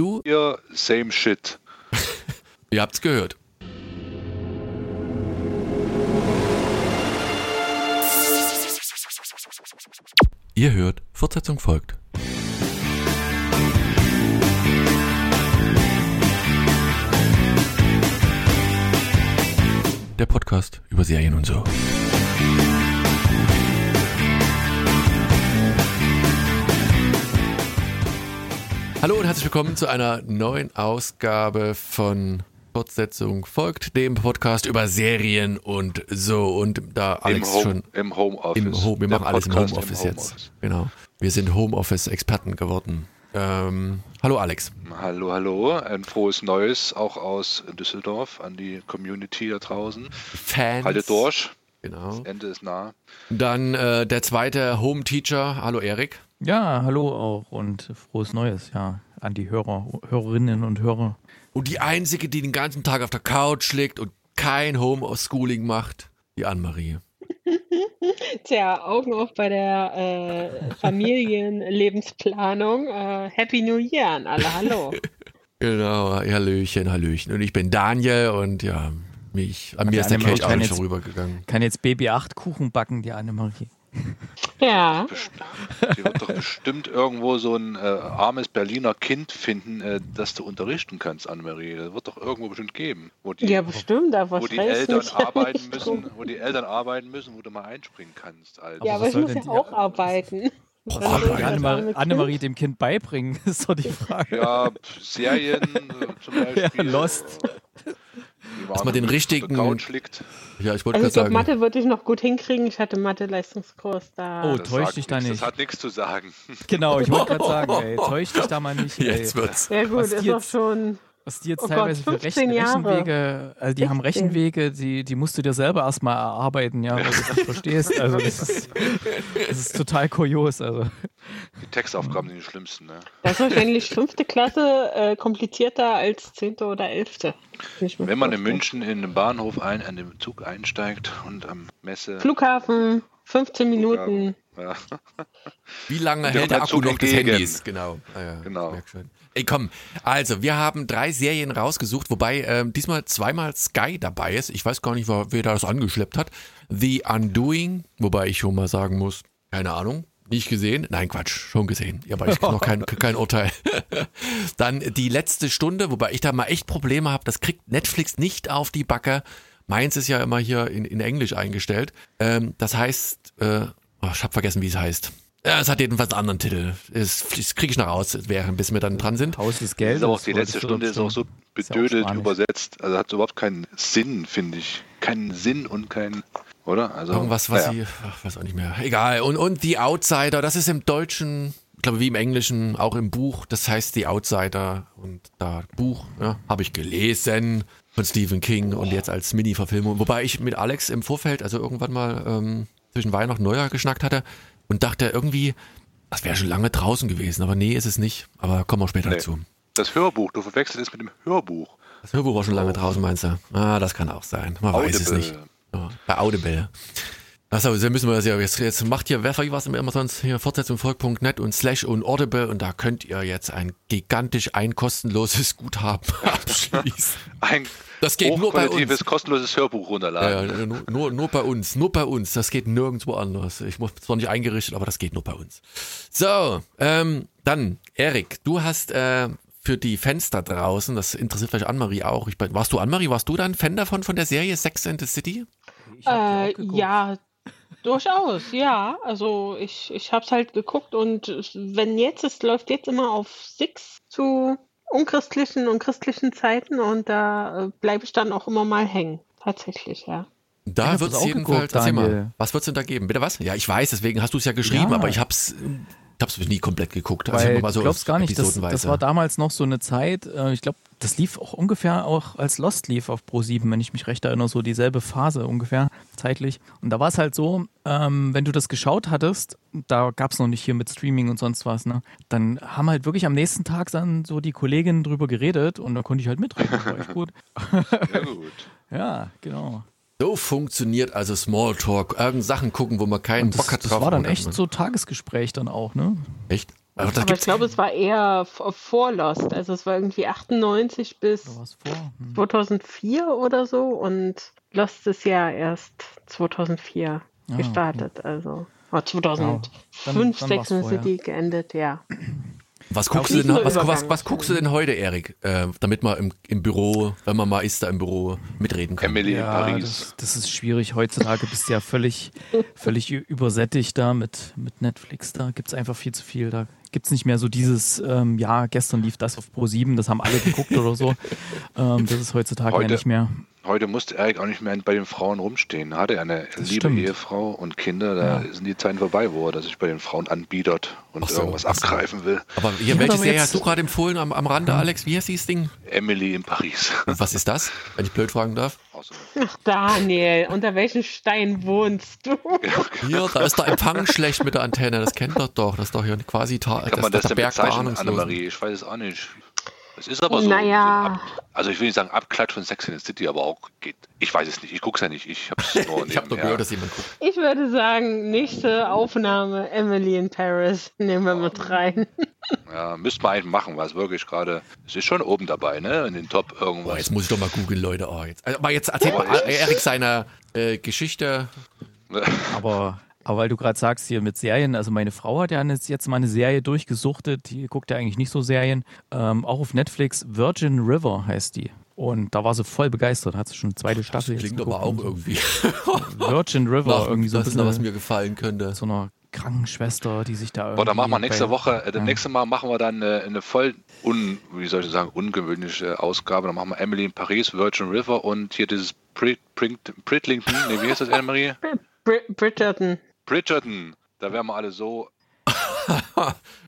New. Ihr same shit. Ihr habt's gehört. Ihr hört, Fortsetzung folgt. Der Podcast über Serien und so. Hallo und herzlich willkommen zu einer neuen Ausgabe von Fortsetzung folgt, dem Podcast über Serien und so. Und da Alex Im Home, schon im Homeoffice. im Home, wir machen alles im Homeoffice im jetzt. Genau. Wir sind Homeoffice-Experten geworden. Ähm, hallo Alex. Hallo, hallo. Ein frohes Neues auch aus Düsseldorf an die Community da draußen. Fans. Haltet durch. Genau. Das Ende ist nah. Dann äh, der zweite Home-Teacher. Hallo Erik. Ja, hallo auch und frohes Neues, ja, an die Hörer, Hörerinnen und Hörer. Und die einzige, die den ganzen Tag auf der Couch liegt und kein Homeschooling macht, die Anne-Marie. Tja, Augen auf bei der äh, Familienlebensplanung. Äh, Happy New Year an alle, hallo. Genau, Hallöchen, Hallöchen. Und ich bin Daniel und ja, mich, an mir ist der Annemarie Kelch auch kann nicht jetzt- vorübergegangen. Kann jetzt Baby 8 Kuchen backen, die Annemarie. Ja, Die wird doch bestimmt irgendwo so ein äh, armes Berliner Kind finden, äh, das du unterrichten kannst, Annemarie. Das wird doch irgendwo bestimmt geben. Wo die, ja bestimmt, da wo die Eltern ja arbeiten müssen, wo die Eltern arbeiten müssen, wo du mal einspringen kannst. Alter. Ja, Aber aber ich muss ja auch arbeiten. Boah, Annemarie, Annemarie Kind- dem Kind beibringen, ist doch die Frage. Ja, pf, Serien äh, zum Beispiel. Ja, Lost. Dass man den richtigen-. Ja, ich wollte Also gerade ich glaube, sagen. Mathe würde ich noch gut hinkriegen. Ich hatte Mathe-Leistungskurs da. Oh, Das täusch dich da nichts, nicht. Das hat nichts zu sagen. Genau, ich wollte gerade sagen, ey, täusch dich da mal nicht. Ey. Jetzt wird's. ja gut, was ist doch jetzt- schon. Was die jetzt Oh Gott, teilweise für Rechen, 15 Jahre. Rechenwege, also die haben 16. Rechenwege, die, die musst du dir selber erstmal erarbeiten, ja, weil du das nicht verstehst. Also das ist, das ist total kurios. Also. Die Textaufgaben sind die schlimmsten. Ne? Das ist wahrscheinlich fünfte Klasse äh, komplizierter als zehnte oder elfte. Wenn man in. München in den Bahnhof ein, an den Zug einsteigt und am Messe. Flughafen, 15 Minuten. Ja, Wie lange hält der Akku noch des. Handys? Genau. Ah, ja, Genau. Ey, komm. Also, wir haben drei Serien rausgesucht, wobei ähm, diesmal zweimal Sky dabei ist. Ich weiß gar nicht, wer wer das angeschleppt hat. The Undoing, wobei ich schon mal sagen muss, keine Ahnung. Nicht gesehen? Nein, Quatsch, schon gesehen. Ja, aber ich noch kein, kein Urteil. Dann die letzte Stunde, wobei ich da mal echt Probleme habe. Das kriegt Netflix nicht auf die Backe. Meins ist ja immer hier in, in Englisch eingestellt. Ähm, das heißt, äh, oh, ich habe vergessen, wie es heißt. Ja, es hat jedenfalls einen anderen Titel. Das, das kriege ich noch raus, während bis wir dann dran sind. Haus des das Geldes. ist auch, die letzte Stunde ist auch so ja auch bedödelt Spanisch. übersetzt. Also hat überhaupt keinen Sinn, finde ich. Keinen Sinn und kein. Oder? Also, Irgendwas, was naja. sie, ach, weiß auch nicht mehr. Egal. Und, und The Outsider, das ist im Deutschen, ich glaube wie im Englischen, auch im Buch. Das heißt The Outsider. Und da Buch, ja, habe ich gelesen von Stephen King und jetzt als Mini-Verfilmung. Wobei ich mit Alex im Vorfeld, also irgendwann mal ähm, zwischen Weihnachten und Neujahr geschnackt hatte und dachte irgendwie, das wäre schon lange draußen gewesen. Aber nee, ist es nicht. Aber kommen wir später Nee. dazu. Das Hörbuch, du verwechselst es mit dem Hörbuch. Das Hörbuch war schon lange draußen, meinst du? Ah, das kann auch sein. Man weiß es Audible. nicht. Ja, bei Audible. Achso, dann müssen wir das ja, jetzt, jetzt macht hier, wer was immer sonst hier Fortsetzungvolk.net und Slash und Audible und da könnt ihr jetzt ein gigantisch ein kostenloses Guthaben abschließen. Ein Das geht nur bei uns. kostenloses Hörbuch Ja, runterladen. ja, nur, nur, nur bei uns, nur bei uns. Das geht nirgendwo anders. Ich muss zwar nicht eingerichtet, aber das geht nur bei uns. So, ähm, dann, Erik, du hast äh, für die Fans da draußen, das interessiert vielleicht Anne-Marie auch. Ich, warst du Anne-Marie, warst du dann Fan davon von der Serie Sex and the City? Äh, ja, durchaus, ja. Also ich, ich habe es halt geguckt und es- wenn jetzt, es läuft jetzt immer auf Six zu unchristlichen und christlichen Zeiten und da äh, bleibe ich dann auch immer mal hängen. Tatsächlich, ja. Da hab wird es jedenfalls, geguckt, mal, was wird's denn da geben? Bitte was? Ja, ich weiß, deswegen hast du es ja geschrieben, Ja. aber ich hab's, ich hab's nie komplett geguckt. Also Weil immer mal so du glaubst gar nicht, das, das war damals noch so eine Zeit, äh, ich glaube, das lief auch ungefähr auch als Lost lief auf Pro7, wenn ich mich recht erinnere, so dieselbe Phase ungefähr zeitlich. Und da war es halt so, ähm, wenn du das geschaut hattest, da gab es noch nicht hier mit Streaming und sonst was, ne? Dann haben halt wirklich am nächsten Tag dann so die Kolleginnen drüber geredet und da konnte ich halt mitreden. Das war echt gut. Ja, gut. Ja, genau. So funktioniert also Smalltalk. Irgend Sachen gucken, wo man keinen das, Bock hat das drauf. war dann und echt so Tagesgespräch dann auch, ne? Echt? Aber, das Aber ich glaube, es war eher v- vor Lost. Also es war irgendwie 98 bis. Hm. 2004 oder so und Lost ist ja erst 2004 Ah, gestartet. Also oh, 2005, Dann- dann war's 6 vorher. City geendet, ja. Was guckst, du denn, was, was, was guckst du denn heute, Erik? Äh, damit man im, im Büro, wenn man mal ist, da im Büro mitreden kann. Emily in Ja, Paris. das, das ist schwierig. Heutzutage bist du ja völlig, völlig übersättigt da mit, mit Netflix. Da gibt es einfach viel zu viel. Da gibt es nicht mehr so dieses, ähm, ja, gestern lief das auf Pro 7, das haben alle geguckt oder so. Ähm, das ist heutzutage ja Heute- nicht mehr. Heute musste Erik auch nicht mehr bei den Frauen rumstehen. Hatte er eine Das liebe stimmt. Ehefrau und Kinder, da sind die Zeiten vorbei, wo er sich bei den Frauen anbietet und so, irgendwas abgreifen will. Aber hier, Ja, welche Serie hast du gerade empfohlen am, am Rande, Alex? Wie heißt dieses Ding? Emily in Paris. Und was ist das, wenn ich blöd fragen darf? Außer- Ach, Daniel, unter welchem Stein wohnst du? Hier, da ist der Empfang schlecht mit der Antenne. Das kennt ihr doch. Das ist doch hier quasi ta Kann man das der Berg der. Annemarie? Ich weiß es auch nicht. Es ist aber so. Naja. so also ich will nicht sagen Abklatsch von Sex in the City, aber auch geht. Ich weiß es nicht. Ich gucke es ja nicht. Ich habe es nur Ich habe nur gehört, dass jemand guckt. Ich würde sagen, nächste Aufnahme Emily in Paris nehmen wir mit rein. Ja, müsste man eigentlich machen, weil es wirklich gerade. Es ist schon oben dabei, ne? In den Top Boah, irgendwas. jetzt muss ich doch mal googeln, Leute. Oh, jetzt. Also, Aber jetzt erzählt mal Erik seine äh, Geschichte. Aber, aber weil du gerade sagst, hier mit Serien, also meine Frau hat ja jetzt jetzt mal eine Serie durchgesuchtet, die guckt ja eigentlich nicht so Serien, ähm, auch auf Netflix, Virgin River heißt die. Und da war sie voll begeistert, hat sie schon eine zweite Staffel jetzt Klingt aber auch irgendwie. Virgin River, Nach, irgendwie so ein das ist noch, was bisschen mir gefallen könnte. so einer Krankenschwester, die sich da irgendwie Boah, dann machen wir nächste bei- Woche, äh, das Ja. nächste Mal machen wir dann äh, eine voll, un, wie soll ich sagen, ungewöhnliche Ausgabe. Dann machen wir Emily in Paris, Virgin River und hier dieses Brit, Brit, Britlington, ne, wie heißt das, Annemarie? Br Bridgerton. Bridgerton. Da wären wir alle so.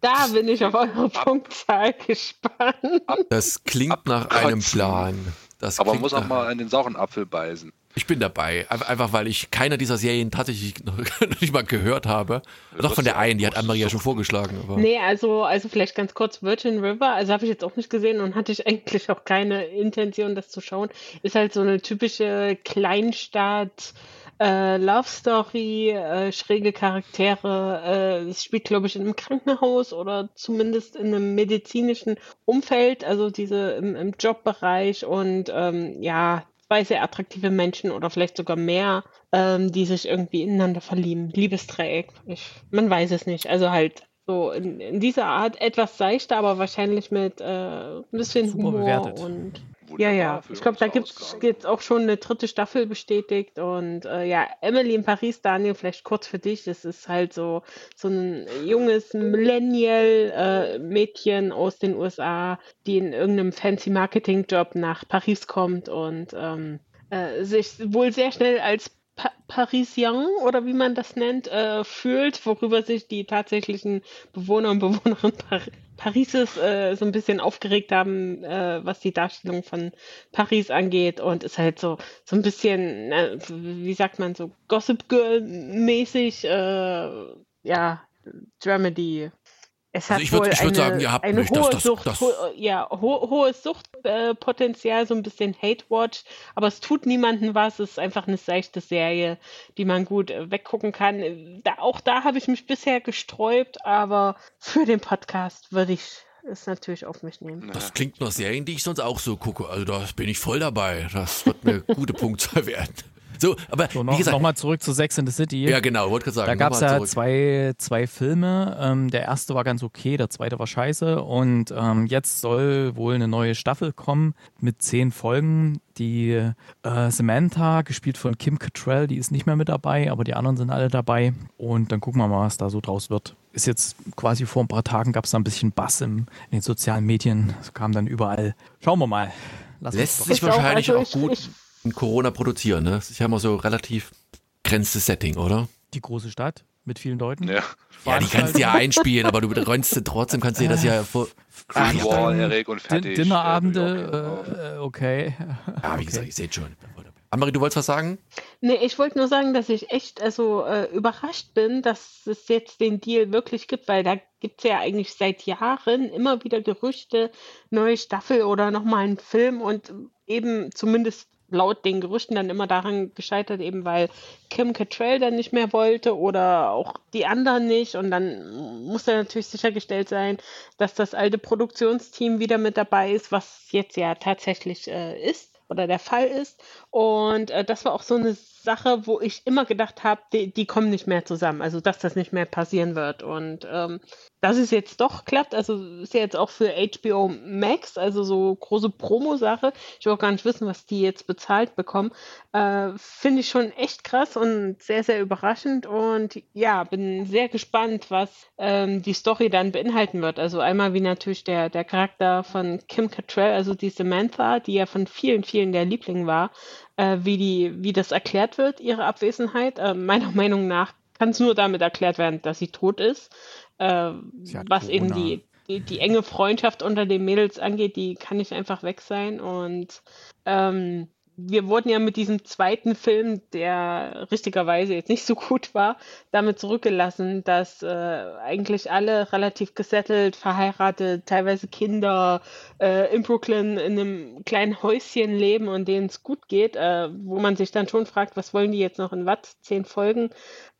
Da bin ich auf eure Punktzahl gespannt. Das klingt nach Abkotzen. einem Plan. Das Aber man muss auch nach- mal in den sauren Apfel beißen. Ich bin dabei. Einfach, weil ich keiner dieser Serien tatsächlich noch nicht mal gehört habe. Doch von der einen, die hat Anne-Marie ja schon vorgeschlagen. Aber Nee, also, also vielleicht ganz kurz Virgin River, also habe ich jetzt auch nicht gesehen und hatte ich eigentlich auch keine Intention, das zu schauen. Ist halt so eine typische Kleinstadt. Äh, Love Story, äh, schräge Charaktere. Äh, es spielt, glaube ich, in einem Krankenhaus oder zumindest in einem medizinischen Umfeld, also diese im, im Jobbereich und ähm, ja, zwei sehr attraktive Menschen oder vielleicht sogar mehr, ähm, die sich irgendwie ineinander verlieben. Liebesdreieck. Ich, man weiß es nicht. Also halt so in, in dieser Art etwas seichter, aber wahrscheinlich mit äh, ein bisschen Super Humor bewertet. und ja, ja. Ich glaube, da gibt es auch schon eine dritte Staffel bestätigt. Und äh, ja, Emily in Paris, Daniel, vielleicht kurz für dich. Das ist halt so, so ein junges Millennial-Mädchen aus den USA, die in irgendeinem fancy Marketing-Job nach Paris kommt und ähm, äh, sich wohl sehr schnell als pa Parisien oder wie man das nennt, äh, fühlt, worüber sich die tatsächlichen Bewohner und Bewohnerinnen Par Parises äh, so ein bisschen aufgeregt haben, äh, was die Darstellung von Paris angeht und ist halt so, so ein bisschen, äh, wie sagt man, so Gossip Girl-mäßig, äh, ja, Dramedy. Es hat Also ich wohl ich würd eine, sagen, ihr habt eine nicht, hohe das- Sucht, das- ho ja, ho hohes Suchtpotenzial, so ein bisschen Hate-Watch, aber es tut niemandem was. Es ist einfach eine seichte Serie, die man gut äh, weggucken kann. Da, auch da habe ich mich bisher gesträubt, aber für den Podcast würde ich es natürlich auf mich nehmen. das klingt nach Serien, die ich sonst auch so gucke. Also da bin ich voll dabei. Das wird eine gute Punktzahl werden. So, aber So, wie noch, gesagt, Nochmal zurück zu Sex in the City. ja genau, wollte gerade sagen. Da gab es ja zurück. zwei, zwei Filme. Ähm, der erste war ganz okay, der zweite war scheiße. Und ähm, jetzt soll wohl eine neue Staffel kommen mit zehn Folgen. Die äh, Samantha, gespielt von Kim Cattrall, die ist nicht mehr mit dabei, aber die anderen sind alle dabei. Und dann gucken wir mal, was da so draus wird. Ist jetzt quasi vor ein paar Tagen gab es da ein bisschen Bass im, in den sozialen Medien. Es kam dann überall. Schauen wir mal. Lass Lässt uns sich Ich auch, wahrscheinlich also auch ich- gut ich- in Corona produzieren. Ne? Das ist ja immer so relativ grenzes Setting, oder? die große Stadt mit vielen Leuten. Ja. Ja, die kannst du ja einspielen, aber du rennst trotzdem, kannst du dir das ja vor. Wall, Erik und fertig. Din Äh, Dinnerabende, äh, okay. Ja, wie gesagt, ich seht schon. Anmarie, du wolltest was sagen? Nee, ich wollte nur sagen, dass ich echt also äh, überrascht bin, dass es jetzt den Deal wirklich gibt, weil da gibt es ja eigentlich seit Jahren immer wieder Gerüchte, neue Staffel oder nochmal einen Film und eben zumindest laut den Gerüchten dann immer daran gescheitert, eben weil Kim Cattrall dann nicht mehr wollte oder auch die anderen nicht. Und dann musste natürlich sichergestellt sein, dass das alte Produktionsteam wieder mit dabei ist, was jetzt ja tatsächlich äh, ist oder der Fall ist. Und äh, das war auch so eine Sache, wo ich immer gedacht habe, die, die, kommen nicht mehr zusammen, also dass das nicht mehr passieren wird. Und ähm, dass es jetzt doch klappt, also ist ja jetzt auch für HBO Max, also so große Promo-Sache. Ich will auch gar nicht wissen, was die jetzt bezahlt bekommen. Äh, Finde ich schon echt krass und sehr, sehr überraschend. Und ja, bin sehr gespannt, was ähm, die Story dann beinhalten wird. Also einmal wie natürlich der, der Charakter von Kim Cattrall, also die Samantha, die ja von vielen, vielen der Liebling war, äh, wie, die, wie das erklärt wird, ihre Abwesenheit. Äh, meiner Meinung nach kann es nur damit erklärt werden, dass sie tot ist. Äh, was Corona. eben die, die, die, enge Freundschaft unter den Mädels angeht, die kann nicht einfach weg sein. Und ähm, wir wurden ja mit diesem zweiten Film, der richtigerweise jetzt nicht so gut war, damit zurückgelassen, dass äh, eigentlich alle relativ gesettelt, verheiratet, teilweise Kinder äh, in Brooklyn in einem kleinen Häuschen leben und denen es gut geht, äh, wo man sich dann schon fragt, was wollen die jetzt noch in Watt? Zehn Folgen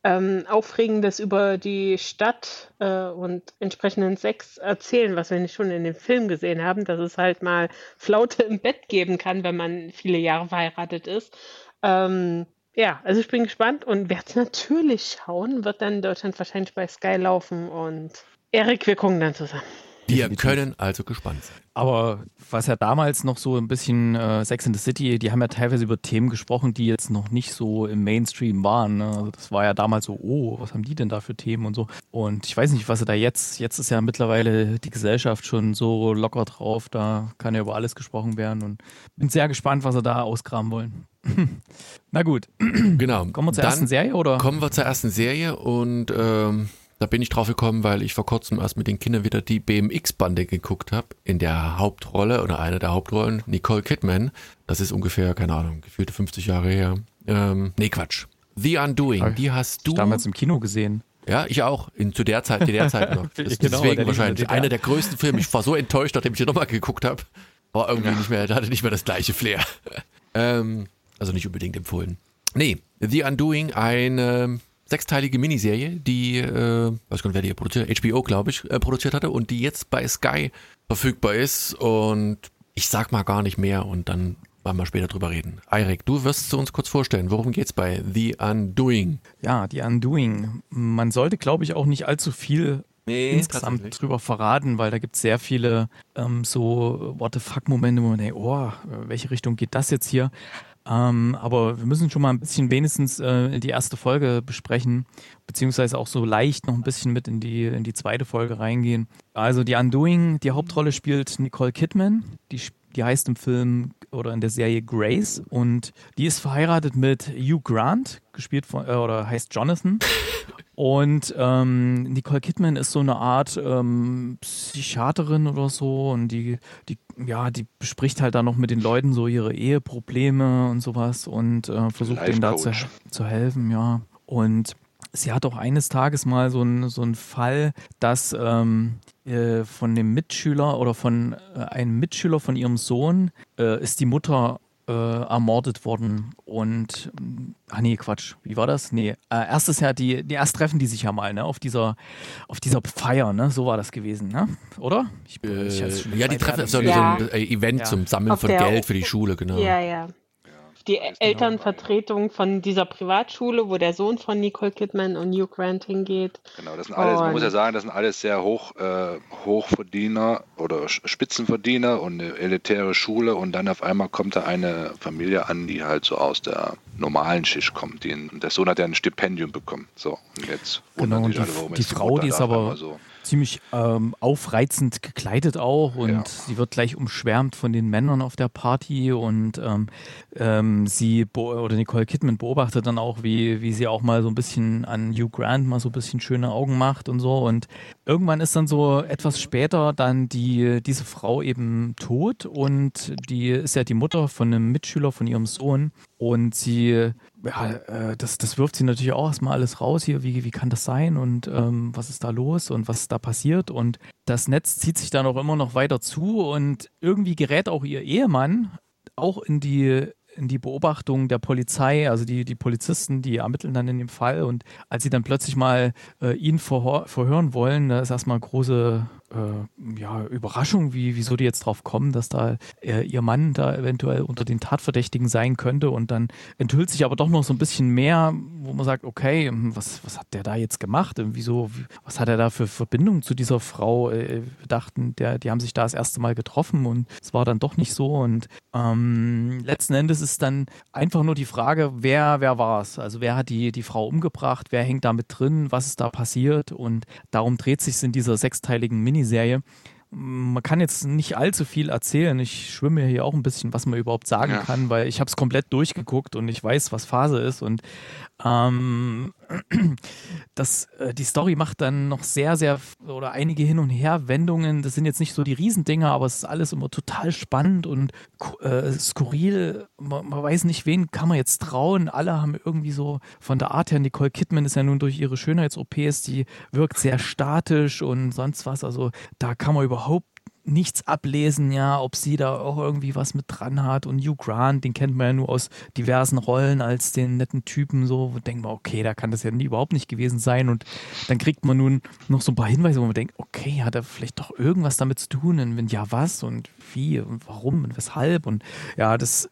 ähm, Aufregendes über die Stadt äh, und entsprechenden Sex erzählen, was wir nicht schon in dem Film gesehen haben, dass es halt mal Flaute im Bett geben kann, wenn man viele Jahre verheiratet ist. Ähm, ja, also ich bin gespannt und werde es natürlich schauen, wird dann in Deutschland wahrscheinlich bei Sky laufen und Erik, wir gucken dann zusammen. Wir können also gespannt sein. Aber was ja damals noch so ein bisschen äh, Sex in the City, die haben ja teilweise über Themen gesprochen, die jetzt noch nicht so im Mainstream waren. Ne? Also das war ja damals so, oh, was haben die denn da für Themen und so. Und ich weiß nicht, was sie da jetzt, jetzt ist ja mittlerweile die Gesellschaft schon so locker drauf, da kann ja über alles gesprochen werden und bin sehr gespannt, was sie da ausgraben wollen. Na gut. Genau. Kommen wir zur Dann ersten Serie oder? Kommen wir zur ersten Serie und ähm da bin ich drauf gekommen, weil ich vor kurzem erst mit den Kindern wieder die BMX-Bande geguckt habe. In der Hauptrolle oder einer der Hauptrollen Nicole Kidman. Das ist ungefähr, keine Ahnung, gefühlte 50 Jahre her. Ähm, nee, Quatsch. The Undoing, die hast du. damals im Kino gesehen. Ja, ich auch. In, zu der Zeit, zu der Zeit noch. Das, genau, deswegen wahrscheinlich. Einer der größten Filme. Ich war so enttäuscht, nachdem ich den nochmal geguckt habe. War irgendwie ja. nicht mehr, hatte nicht mehr das gleiche Flair. ähm, also nicht unbedingt empfohlen. Nee, The Undoing, eine sechsteilige Miniserie, die, äh, weiß gar nicht, wer die produziert, HBO, glaube ich, äh, produziert hatte und die jetzt bei Sky verfügbar ist. Und ich sag mal gar nicht mehr und dann werden wir später drüber reden. Eirik, du wirst es uns kurz vorstellen. Worum geht's bei The Undoing? Ja, The Undoing. Man sollte, glaube ich, auch nicht allzu viel nee, insgesamt drüber verraten, weil da gibt es sehr viele ähm, so What the fuck-Momente, wo man denkt, oh, welche Richtung geht das jetzt hier? Ähm, aber wir müssen schon mal ein bisschen wenigstens äh, die erste Folge besprechen, beziehungsweise auch so leicht noch ein bisschen mit in die, in die zweite Folge reingehen. Also die Undoing, die Hauptrolle spielt Nicole Kidman, die, die heißt im Film oder in der Serie Grace und die ist verheiratet mit Hugh Grant, gespielt von, äh, oder heißt Jonathan. Und ähm, Nicole Kidman ist so eine Art ähm, Psychiaterin oder so und die, die, ja, die bespricht halt dann noch mit den Leuten so ihre Eheprobleme und sowas und äh, versucht denen da zu, zu helfen, ja. Und sie hat auch eines Tages mal so einen so einen Fall, dass ähm, äh, von dem Mitschüler oder von äh, einem Mitschüler von ihrem Sohn äh, ist die Mutter äh, ermordet worden. Und, ah nee, Quatsch, wie war das? Nee, äh, erstes Jahr, die, die erst treffen die sich ja mal, ne, auf dieser, auf dieser Feier, ne, so war das gewesen, ne, oder? Ich, ich äh, ja, die treffen, so, ja. so ein Event ja. zum Sammeln auf von Geld für die Schule, genau. Ja, ja die genau. Elternvertretung von dieser Privatschule, wo der Sohn von Nicole Kidman und Hugh Grant hingeht. Genau, das sind alles, und man muss ja sagen, das sind alles sehr hoch, äh, Hochverdiener oder Spitzenverdiener und eine elitäre Schule und dann auf einmal kommt da eine Familie an, die halt so aus der normalen Schicht kommt. Die, der Sohn hat ja ein Stipendium bekommen. So, und jetzt genau, und die, alle, die Frau, die ist aber so ziemlich ähm, aufreizend gekleidet auch und ja. sie wird gleich umschwärmt von den Männern auf der Party und ähm, ähm, sie oder Nicole Kidman beobachtet dann auch, wie, wie sie auch mal so ein bisschen an Hugh Grant mal so ein bisschen schöne Augen macht und so und irgendwann ist dann so etwas später dann die diese Frau eben tot und die ist ja die Mutter von einem Mitschüler von ihrem Sohn und sie ja, äh, das, das wirft sie natürlich auch erstmal alles raus hier, wie, wie kann das sein? Und ähm, was ist da los? Und was da passiert. Und das Netz zieht sich dann auch immer noch weiter zu. Und irgendwie gerät auch ihr Ehemann auch in die in die Beobachtung der Polizei, also die, die Polizisten, die ermitteln dann in dem Fall. Und als sie dann plötzlich mal äh, ihn verhör, verhören wollen, da ist erstmal große äh, ja, Überraschung, wie, wieso die jetzt drauf kommen, dass da äh, ihr Mann da eventuell unter den Tatverdächtigen sein könnte und dann enthüllt sich aber doch noch so ein bisschen mehr, wo man sagt, okay, hm, was, was hat der da jetzt gemacht? Wieso, was hat er da für Verbindung zu dieser Frau? Äh, wir dachten, der, die haben sich da das erste Mal getroffen und es war dann doch nicht so und ähm, letzten Endes ist dann einfach nur die Frage, wer, wer war es? Also wer hat die, die Frau umgebracht? Wer hängt da mit drin? Was ist da passiert? Und darum dreht sich in dieser sechsteiligen Mini Miniserie. Man kann jetzt nicht allzu viel erzählen. Ich schwimme hier auch ein bisschen, was man überhaupt sagen ja. kann, weil ich habe es komplett durchgeguckt und ich weiß, was Phase ist. Und ähm, das, äh, die Story macht dann noch sehr, sehr oder einige Hin- und Her-Wendungen. Das sind jetzt nicht so die Riesendinger, aber es ist alles immer total spannend und äh, skurril. Man, man, weiß nicht, wen kann man jetzt trauen. Alle haben irgendwie so von der Art her, Nicole Kidman ist ja nun durch ihre Schönheits-OPs, die wirkt sehr statisch und sonst was. Also da kann man überhaupt nichts ablesen, ja, ob sie da auch irgendwie was mit dran hat. Und Hugh Grant, den kennt man ja nur aus diversen Rollen als den netten Typen, so, wo denkt man, okay, da kann das ja nie, überhaupt nicht gewesen sein. Und dann kriegt man nun noch so ein paar Hinweise, wo man denkt, okay, hat er vielleicht doch irgendwas damit zu tun? Und wenn ja, was und wie und warum und weshalb? Und ja, das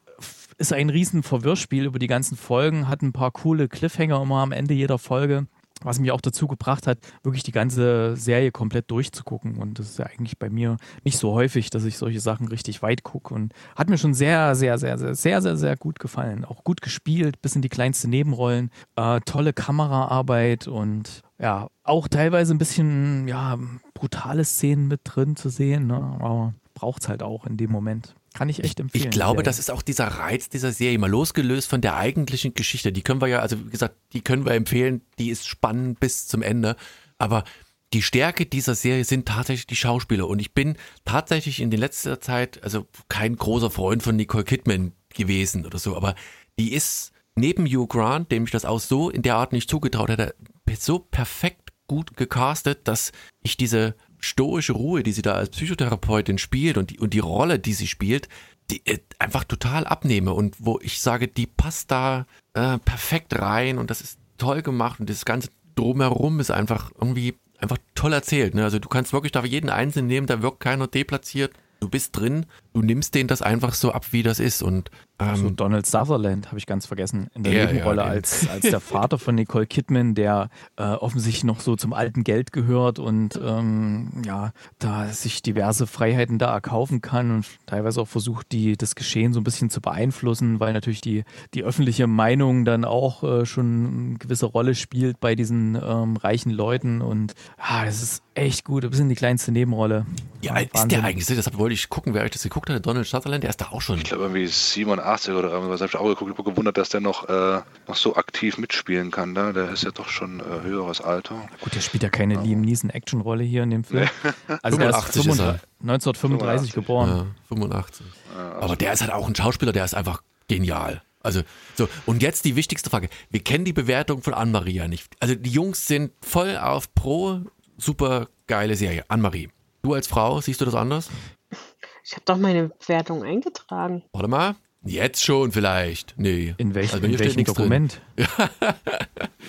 ist ein riesen Verwirrspiel über die ganzen Folgen, hat ein paar coole Cliffhanger immer am Ende jeder Folge was mich auch dazu gebracht hat, wirklich die ganze Serie komplett durchzugucken. Und das ist ja eigentlich bei mir nicht so häufig, dass ich solche Sachen richtig weit gucke. Und hat mir schon sehr, sehr, sehr, sehr, sehr, sehr, sehr gut gefallen. Auch gut gespielt, bis in die kleinste Nebenrollen. Äh, tolle Kameraarbeit und ja, auch teilweise ein bisschen, ja, brutale Szenen mit drin zu sehen. Ne? Aber braucht es halt auch in dem Moment. Kann ich echt empfehlen. Ich glaube, das ist auch dieser Reiz dieser Serie, mal losgelöst von der eigentlichen Geschichte. Die können wir ja, also wie gesagt, die können wir empfehlen, die ist spannend bis zum Ende. Aber die Stärke dieser Serie sind tatsächlich die Schauspieler. Und ich bin tatsächlich in der letzter Zeit, also kein großer Freund von Nicole Kidman gewesen oder so, aber die ist neben Hugh Grant, dem ich das auch so in der Art nicht zugetraut hätte, so perfekt gut gecastet, dass ich diese stoische Ruhe, die sie da als Psychotherapeutin spielt und die, und die Rolle, die sie spielt, die äh, einfach total abnehme und wo ich sage, die passt da äh, perfekt rein und das ist toll gemacht und das ganze drumherum ist einfach irgendwie einfach toll erzählt. Ne? Also du kannst wirklich da jeden Einzelnen nehmen, da wirkt keiner deplatziert. Du bist drin, du nimmst den das einfach so ab, wie das ist und ähm, so Donald Sutherland habe ich ganz vergessen in der ja, Nebenrolle ja, als, als der Vater von Nicole Kidman, der äh, offensichtlich noch so zum alten Geld gehört und ähm, ja, da sich diverse Freiheiten da erkaufen kann und teilweise auch versucht, die, das Geschehen so ein bisschen zu beeinflussen, weil natürlich die, die öffentliche Meinung dann auch äh, schon eine gewisse Rolle spielt bei diesen ähm, reichen Leuten und ja, das ist echt gut, ein bisschen die kleinste Nebenrolle. Ja, ist der eigentlich, das wollte ich gucken, wer ich das geguckt hat, Donald Sutherland, der ist da auch schon. Ich glaube irgendwie 87 80 oder irgendwas, habe ich auch geguckt. Ich habe gewundert, dass der noch, äh, noch so aktiv mitspielen kann. Da. Der ist ja doch schon äh, höheres Alter. Gut, der spielt ja keine ja. Liam Neeson-Action-Rolle hier in dem Film. Also der ist 35, ist er. 1935 geboren. Ja, 85. Ja, also Aber der ist halt auch ein Schauspieler, der ist einfach genial. Also, so, und jetzt die wichtigste Frage. Wir kennen die Bewertung von Anne-Marie ja nicht. Also, die Jungs sind voll auf Pro, super geile Serie. Anne-Marie, du als Frau, siehst du das anders? Ich habe doch meine Bewertung eingetragen. Warte mal. Jetzt schon vielleicht. Nee. In, welch, also in welchem Dokument?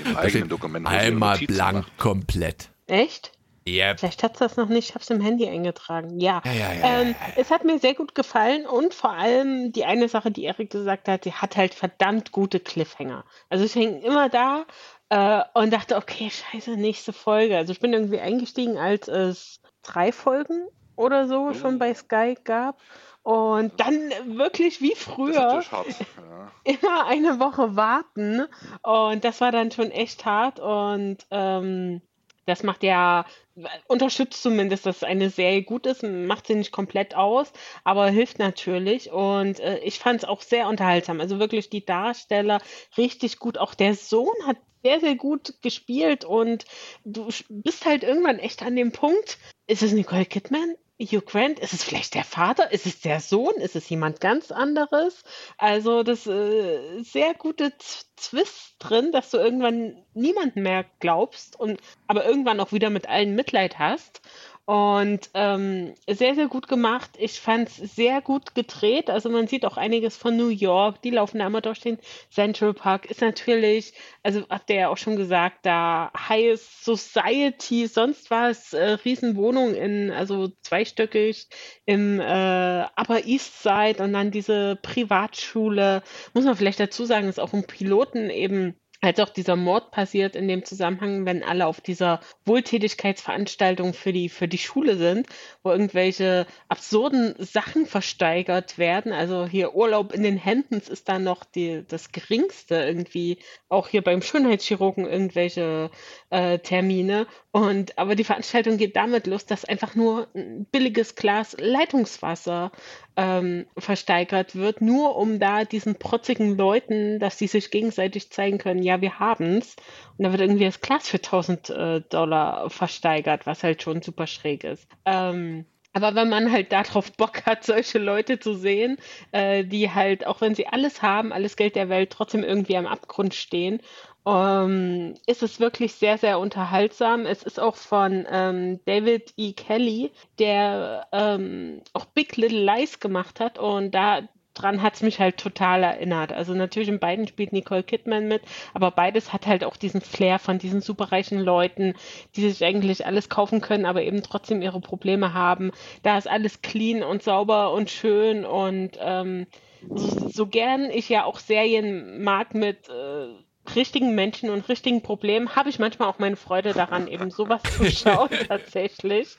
Im eigenen Dokument. Einmal blank machen. komplett. Echt? Yep. Vielleicht hat es das noch nicht, ich habe es im Handy eingetragen. Ja. Ja, ja, ja, ähm, es hat mir sehr gut gefallen und vor allem die eine Sache, die Erik gesagt hat, die hat halt verdammt gute Cliffhanger. Also ich hänge immer da äh, und dachte, okay, scheiße, nächste Folge. Also ich bin irgendwie eingestiegen, als es drei Folgen oder so oh. schon bei Sky gab. Und dann wirklich wie früher ja. immer eine Woche warten. Und das war dann schon echt hart. Und ähm, das macht ja, unterstützt zumindest, dass eine Serie gut ist, macht sie nicht komplett aus, aber hilft natürlich. Und äh, ich fand es auch sehr unterhaltsam. Also wirklich die Darsteller richtig gut. Auch der Sohn hat sehr, sehr gut gespielt und du bist halt irgendwann echt an dem Punkt, ist es Nicole Kidman? Hugh Grant, ist es vielleicht der Vater? Ist es der Sohn? Ist es jemand ganz anderes? Also das äh, sehr gute Twist drin, dass du irgendwann niemanden mehr glaubst und aber irgendwann auch wieder mit allen Mitleid hast. Und ähm, sehr, sehr gut gemacht. Ich fand es sehr gut gedreht. Also man sieht auch einiges von New York. Die laufen da immer durch den Central Park. Ist natürlich, also hat der ja auch schon gesagt, da High Society, sonst was, äh, Riesenwohnung in, also zweistöckig im äh, Upper East Side und dann diese Privatschule. Muss man vielleicht dazu sagen, ist auch ein Piloten eben als auch dieser Mord passiert in dem Zusammenhang, wenn alle auf dieser Wohltätigkeitsveranstaltung für die, für die Schule sind, wo irgendwelche absurden Sachen versteigert werden. Also hier Urlaub in den Händen ist da noch die, das geringste irgendwie. Auch hier beim Schönheitschirurgen irgendwelche äh, Termine. Und aber die Veranstaltung geht damit los, dass einfach nur ein billiges Glas Leitungswasser ähm, versteigert wird, nur um da diesen protzigen Leuten, dass sie sich gegenseitig zeigen können, ja, wir haben's. Und da wird irgendwie das Glas für 1000 äh, Dollar versteigert, was halt schon super schräg ist. Ähm, aber wenn man halt darauf Bock hat, solche Leute zu sehen, äh, die halt, auch wenn sie alles haben, alles Geld der Welt, trotzdem irgendwie am Abgrund stehen ähm, ist es wirklich sehr, sehr unterhaltsam. Es ist auch von ähm, David E. Kelly, der ähm, auch Big Little Lies gemacht hat und da dran hat es mich halt total erinnert. Also natürlich in beiden spielt Nicole Kidman mit, aber beides hat halt auch diesen Flair von diesen superreichen Leuten, die sich eigentlich alles kaufen können, aber eben trotzdem ihre Probleme haben. Da ist alles clean und sauber und schön und ähm, so, so gern ich ja auch Serien mag mit äh, richtigen Menschen und richtigen Problemen habe ich manchmal auch meine Freude daran, eben sowas zu schauen tatsächlich.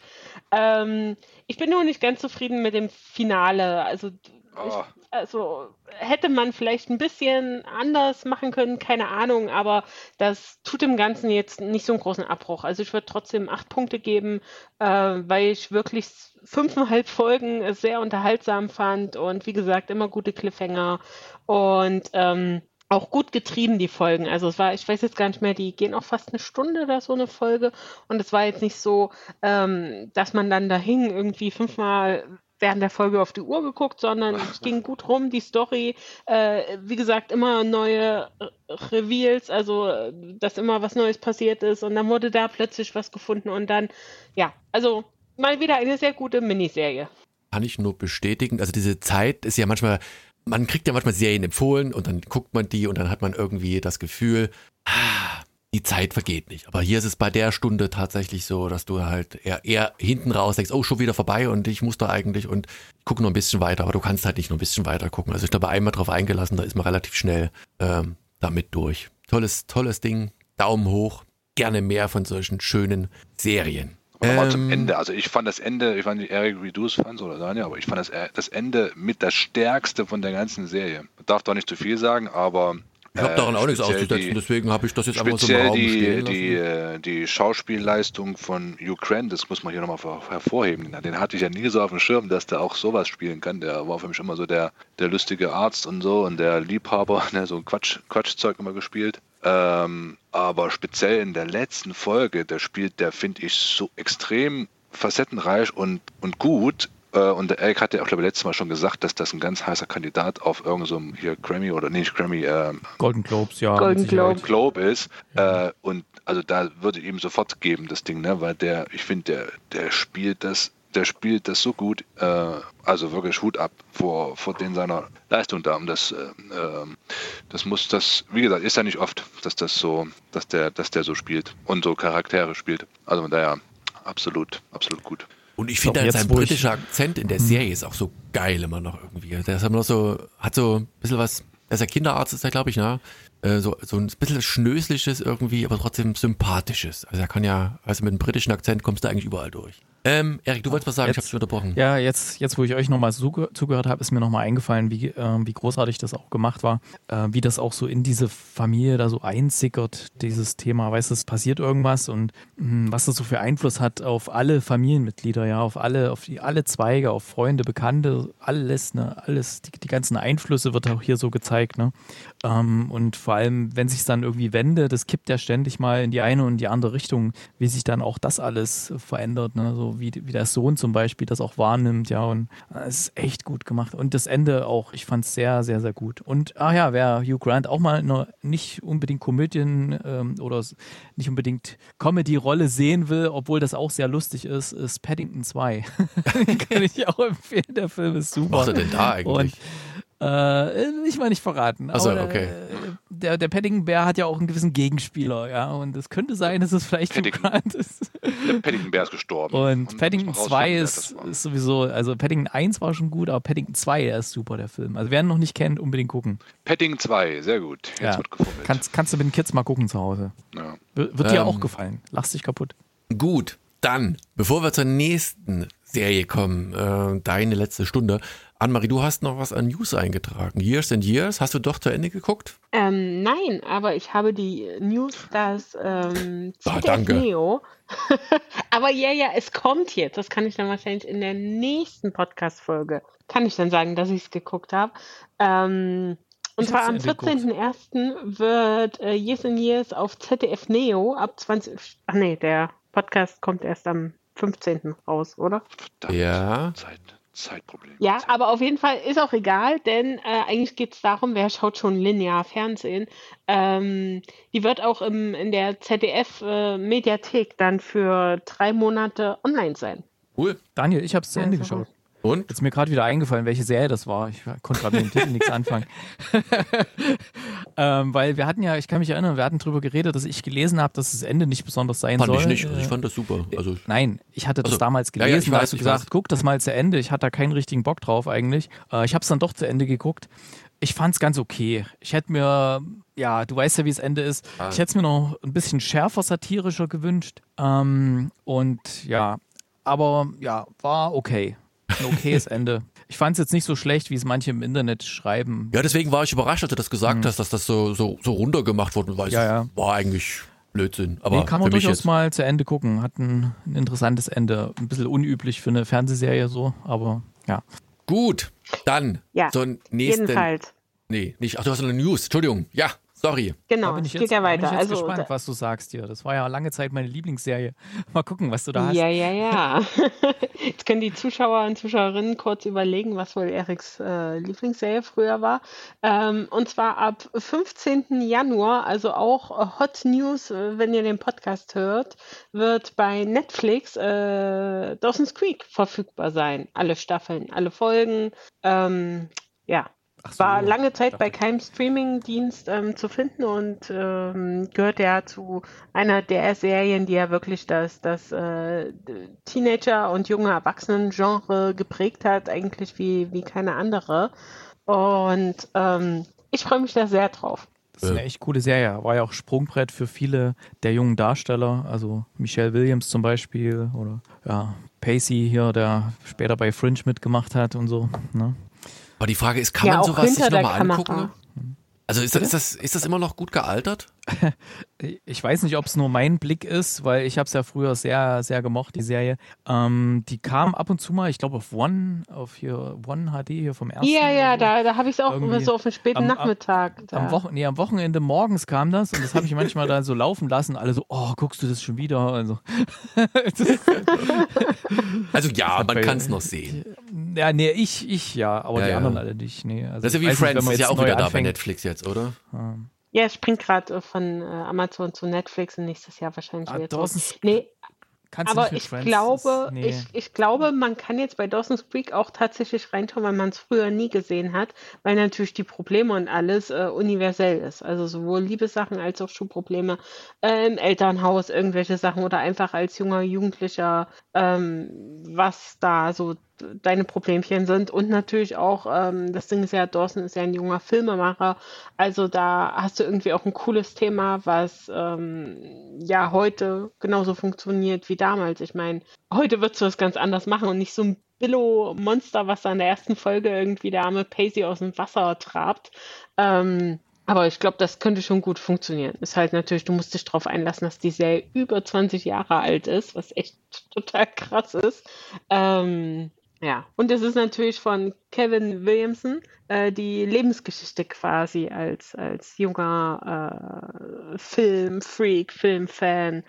Ähm, ich bin nur nicht ganz zufrieden mit dem Finale. Also, oh. ich, also hätte man vielleicht ein bisschen anders machen können, keine Ahnung, aber das tut dem Ganzen jetzt nicht so einen großen Abbruch. Also ich würde trotzdem acht Punkte geben, äh, weil ich wirklich fünfeinhalb Folgen sehr unterhaltsam fand und wie gesagt immer gute Cliffhanger und ähm, auch gut getrieben, die Folgen. Also es war, ich weiß jetzt gar nicht mehr, die gehen auch fast eine Stunde oder so eine Folge. Und es war jetzt nicht so, ähm, dass man dann da hing, irgendwie fünfmal während der Folge auf die Uhr geguckt, sondern es ging gut rum, die Story, äh, wie gesagt, immer neue Reveals, also dass immer was Neues passiert ist und dann wurde da plötzlich was gefunden und dann, ja, also mal wieder eine sehr gute Miniserie. Kann ich nur bestätigen. Also diese Zeit ist ja manchmal man kriegt ja manchmal Serien empfohlen und dann guckt man die und dann hat man irgendwie das Gefühl, ah, die Zeit vergeht nicht. Aber hier ist es bei der Stunde tatsächlich so, dass du halt eher, eher hinten raus denkst, oh, schon wieder vorbei und ich muss da eigentlich und gucke noch ein bisschen weiter, aber du kannst halt nicht noch ein bisschen weiter gucken. Also ich glaube, einmal drauf eingelassen, da ist man relativ schnell ähm, damit durch. Tolles, tolles Ding. Daumen hoch. Gerne mehr von solchen schönen Serien. Aber ähm, zum Ende, also ich fand das Ende, ich fand nicht, Eric, wie du es fandst oder Daniel, aber ich fand das, äh, das Ende mit das stärkste von der ganzen Serie. Man darf doch nicht zu viel sagen, aber ich habe daran auch nichts auszusetzen, deswegen habe ich das jetzt einfach so im Raum die, die, lassen. Die, Schauspielleistung von Grant, das muss man hier nochmal hervorheben. Den hatte ich ja nie so auf dem Schirm, dass der auch sowas spielen kann. Der war für mich immer so der, der lustige Arzt und so und der Liebhaber, ne, so ein Quatsch, Quatschzeug immer gespielt. Ähm, aber speziell in der letzten Folge, der spielt der, finde ich, so extrem facettenreich und, und gut. Äh, und der Eric hat ja auch, glaube ich, letztes Mal schon gesagt, dass das ein ganz heißer Kandidat auf irgendeinem so hier Grammy oder nicht Grammy, äh, Golden Globes, ja. Golden Globe. Globe ist. Äh, und also da würde ich ihm sofort geben, das Ding, ne? Weil der, ich finde, der, der spielt das der spielt das so gut, äh, also wirklich Hut ab vor, vor den seiner Leistung da. Und das, äh, ähm, das muss das, wie gesagt, ist ja nicht oft, dass das so, dass der, dass der so spielt und so Charaktere spielt. Also von daher absolut, absolut gut. Und ich finde, sein britischer Akzent in der hm. Serie ist auch so geil immer noch irgendwie. Der ist immer noch so, hat so ein bisschen was, er ist ja Kinderarzt, ist er, glaube ich, ne? Äh, so, so ein bisschen Schnösliches irgendwie, aber trotzdem Sympathisches. Also er kann ja, also mit einem britischen Akzent kommst du eigentlich überall durch. Ähm, Erik, du wolltest was sagen, jetzt, ich habe dich unterbrochen. Ja, jetzt, jetzt wo ich euch nochmal zuge zugehört habe, ist mir nochmal eingefallen, wie, äh, wie großartig das auch gemacht war, äh, wie das auch so in diese Familie da so einsickert, dieses Thema, weißt du, es passiert irgendwas und mh, hm, was das so für Einfluss hat auf alle Familienmitglieder, ja, auf alle, auf die, alle Zweige, auf Freunde, Bekannte, alles, ne, alles, die, die ganzen Einflüsse wird auch hier so gezeigt, ne. Ähm, und vor allem, wenn sich dann irgendwie wendet, das kippt ja ständig mal in die eine und die andere Richtung, wie sich dann auch das alles verändert, ne, so so wie, wie der Sohn zum Beispiel das auch wahrnimmt, ja, und es ist echt gut gemacht. Und das Ende auch, ich fand es sehr, sehr, sehr gut. Und ach ja, wer Hugh Grant auch mal eine nicht unbedingt Komödien ähm, oder nicht unbedingt Comedy-Rolle sehen will, obwohl das auch sehr lustig ist, ist Paddington 2. kann ich auch empfehlen, der Film ist super. Was er denn da eigentlich? Und äh, ich mal nicht verraten. Ach so, aber, okay. Der, der Paddington-Bär hat ja auch einen gewissen Gegenspieler, ja. Und es könnte sein, dass es vielleicht Paddington. bekannt ist. Der Paddington Bär ist gestorben. Und muss Paddington man 2 rausfinden, wer ist, ist sowieso, also Paddington 1 war schon gut, aber Paddington 2, der ist super, der Film. Also wer ihn noch nicht kennt, unbedingt gucken. Paddington 2, sehr gut. Jetzt Ja. wird gefummelt. Kannst, kannst du mit den Kids mal gucken zu Hause. ja. Wird dir Ähm. auch gefallen. Lachst dich kaputt. Gut, dann, bevor wir zur nächsten Serie kommen, äh, deine letzte Stunde. Annemarie, du hast noch was an News eingetragen. Years and Years, hast du doch zu Ende geguckt? Ähm, nein, aber ich habe die News, dass ähm, Ah, ZDF danke. Neo. aber ja, ja, es kommt jetzt. Das kann ich dann wahrscheinlich in der nächsten Podcast-Folge. Kann ich dann sagen, dass ich es geguckt habe. Ähm, und Ich zwar am zu Ende geguckt. 14.01. wird äh, Years and Years auf ZDF Neo ab 20. Ach nee, der Podcast kommt erst am 15. raus, oder? Verdammt, Ja. Zeit, Zeitproblem. Ja, aber auf jeden Fall ist auch egal, denn äh, eigentlich geht es darum, wer schaut schon linear Fernsehen. Ähm, die wird auch im, in der ZDF-Mediathek dann für drei Monate online sein. Cool. Daniel, ich habe es zu Ende Also. geschaut. Und? Jetzt ist mir gerade wieder eingefallen, welche Serie das war. Ich konnte gerade mit dem Titel nichts anfangen. ähm, weil wir hatten ja, ich kann mich erinnern, wir hatten drüber geredet, dass ich gelesen habe, dass das Ende nicht besonders sein Fand soll. ich nicht. Also Äh, ich fand das super. Also, Nein, ich hatte das Also, damals ja, gelesen, ja, ich da weiß, hast du ich gesagt, weiß. guck das mal zu Ende. Ich hatte da keinen richtigen Bock drauf eigentlich. Äh, ich habe es dann doch zu Ende geguckt. Ich fand es ganz okay. Ich hätte mir, ja, du weißt ja, wie es Ende ist. Ah. Ich hätte es mir noch ein bisschen schärfer satirischer gewünscht. Ähm, und ja, aber ja, war okay. Ein okayes Ende. Ich fand es jetzt nicht so schlecht, wie es manche im Internet schreiben. ja, deswegen war ich überrascht, als du das gesagt hast, dass das so, so, so runtergemacht wurde. Weil Mhm. Ja, ja. es war eigentlich Blödsinn. Aber nee, kann man durchaus jetzt, mal zu Ende gucken. Hat ein, ein interessantes Ende. Ein bisschen unüblich für eine Fernsehserie so, aber ja. Gut, dann Ja, zur nächsten. Jedenfalls. Nee, nicht. Ach, du hast eine News. Entschuldigung. Ja, sorry. Genau, Da bin ich es jetzt, geht ja da bin weiter. ich jetzt Also, gespannt, was du sagst hier. Das war ja lange Zeit meine Lieblingsserie. Mal gucken, was du da hast. Ja, ja, ja. Jetzt können die Zuschauer und Zuschauerinnen kurz überlegen, was wohl Eriks äh, Lieblingsserie früher war. Ähm, und zwar ab 15. Januar, also auch Hot News, äh, wenn ihr den Podcast hört, wird bei Netflix äh, Dawson's Creek verfügbar sein. Alle Staffeln, alle Folgen. Ähm, ja, so, war lange Zeit bei keinem Streaming-Dienst ähm, zu finden und ähm, gehört ja zu einer der Serien, die ja wirklich das, das äh, Teenager- und junge Erwachsenen-Genre geprägt hat, eigentlich wie, wie keine andere. Und ähm, ich freue mich da sehr drauf. Das ist eine echt coole Serie. War ja auch Sprungbrett für viele der jungen Darsteller. Also Michelle Williams zum Beispiel oder ja, Pacey hier, der später bei Fringe mitgemacht hat und so. Ne? Aber die Frage ist, kann Ja, man sowas sich nochmal angucken? Also ist das, ist, das, ist das immer noch gut gealtert? Ich weiß nicht, ob es nur mein Blick ist, weil ich habe es ja früher sehr, sehr gemocht, die Serie. Ähm, die kam ab und zu mal, ich glaube auf One, auf hier One HD hier vom ersten. Ja, ja, da, da habe ich es auch immer so auf den späten am- Nachmittag. Da. Am, Wochen nee, am Wochenende morgens kam das und das habe ich manchmal dann so laufen lassen. Alle so, oh, guckst du das schon wieder? Also, Also ja, man kann es noch sehen. ja, nee, ich, ich ja, aber Ja, die ja. anderen alle nicht. Nee, also, Das ist ja wie nicht, Friends, man ist ja auch wieder da bei anfängt. Netflix jetzt, oder? Ja, es springt gerade äh, von äh, Amazon zu Netflix und nächstes Jahr wahrscheinlich Ah, wieder. Dawson's Nee, aber ich Friends, glaube, nee. ich, ich glaube, man kann jetzt bei Dawson's Creek auch tatsächlich reinschauen, weil man es früher nie gesehen hat, weil natürlich die Probleme und alles äh, universell ist. Also sowohl Liebessachen als auch Schulprobleme äh, im Elternhaus, irgendwelche Sachen oder einfach als junger Jugendlicher, ähm, was da so deine Problemchen sind. Und natürlich auch, ähm, das Ding ist ja, Dawson ist ja ein junger Filmemacher, also da hast du irgendwie auch ein cooles Thema, was ähm, ja heute genauso funktioniert wie damals. Ich meine, heute würdest du das ganz anders machen und nicht so ein Billo-Monster, was da in der ersten Folge irgendwie der arme Pacey aus dem Wasser trabt. Ähm, aber ich glaube, das könnte schon gut funktionieren. Ist halt natürlich, du musst dich darauf einlassen, dass die Serie über 20 Jahre alt ist, was echt total krass ist. Ähm, ja, und es ist natürlich von Kevin Williamson äh, die Lebensgeschichte quasi als, als junger äh, Filmfreak, Filmfan.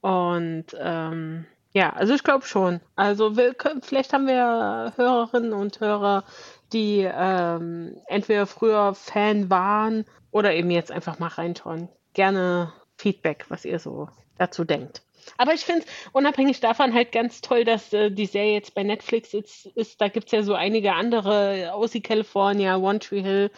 Und ähm, Ja, also ich glaube schon. Also wir vielleicht haben wir Hörerinnen und Hörer, die ähm, entweder früher Fan waren oder eben jetzt einfach mal reinschauen. Gerne Feedback, was ihr so dazu denkt. Aber ich finde es unabhängig davon halt ganz toll, dass äh, die Serie jetzt bei Netflix ist. ist da gibt es ja so einige andere, Aussie California, One Tree Hill,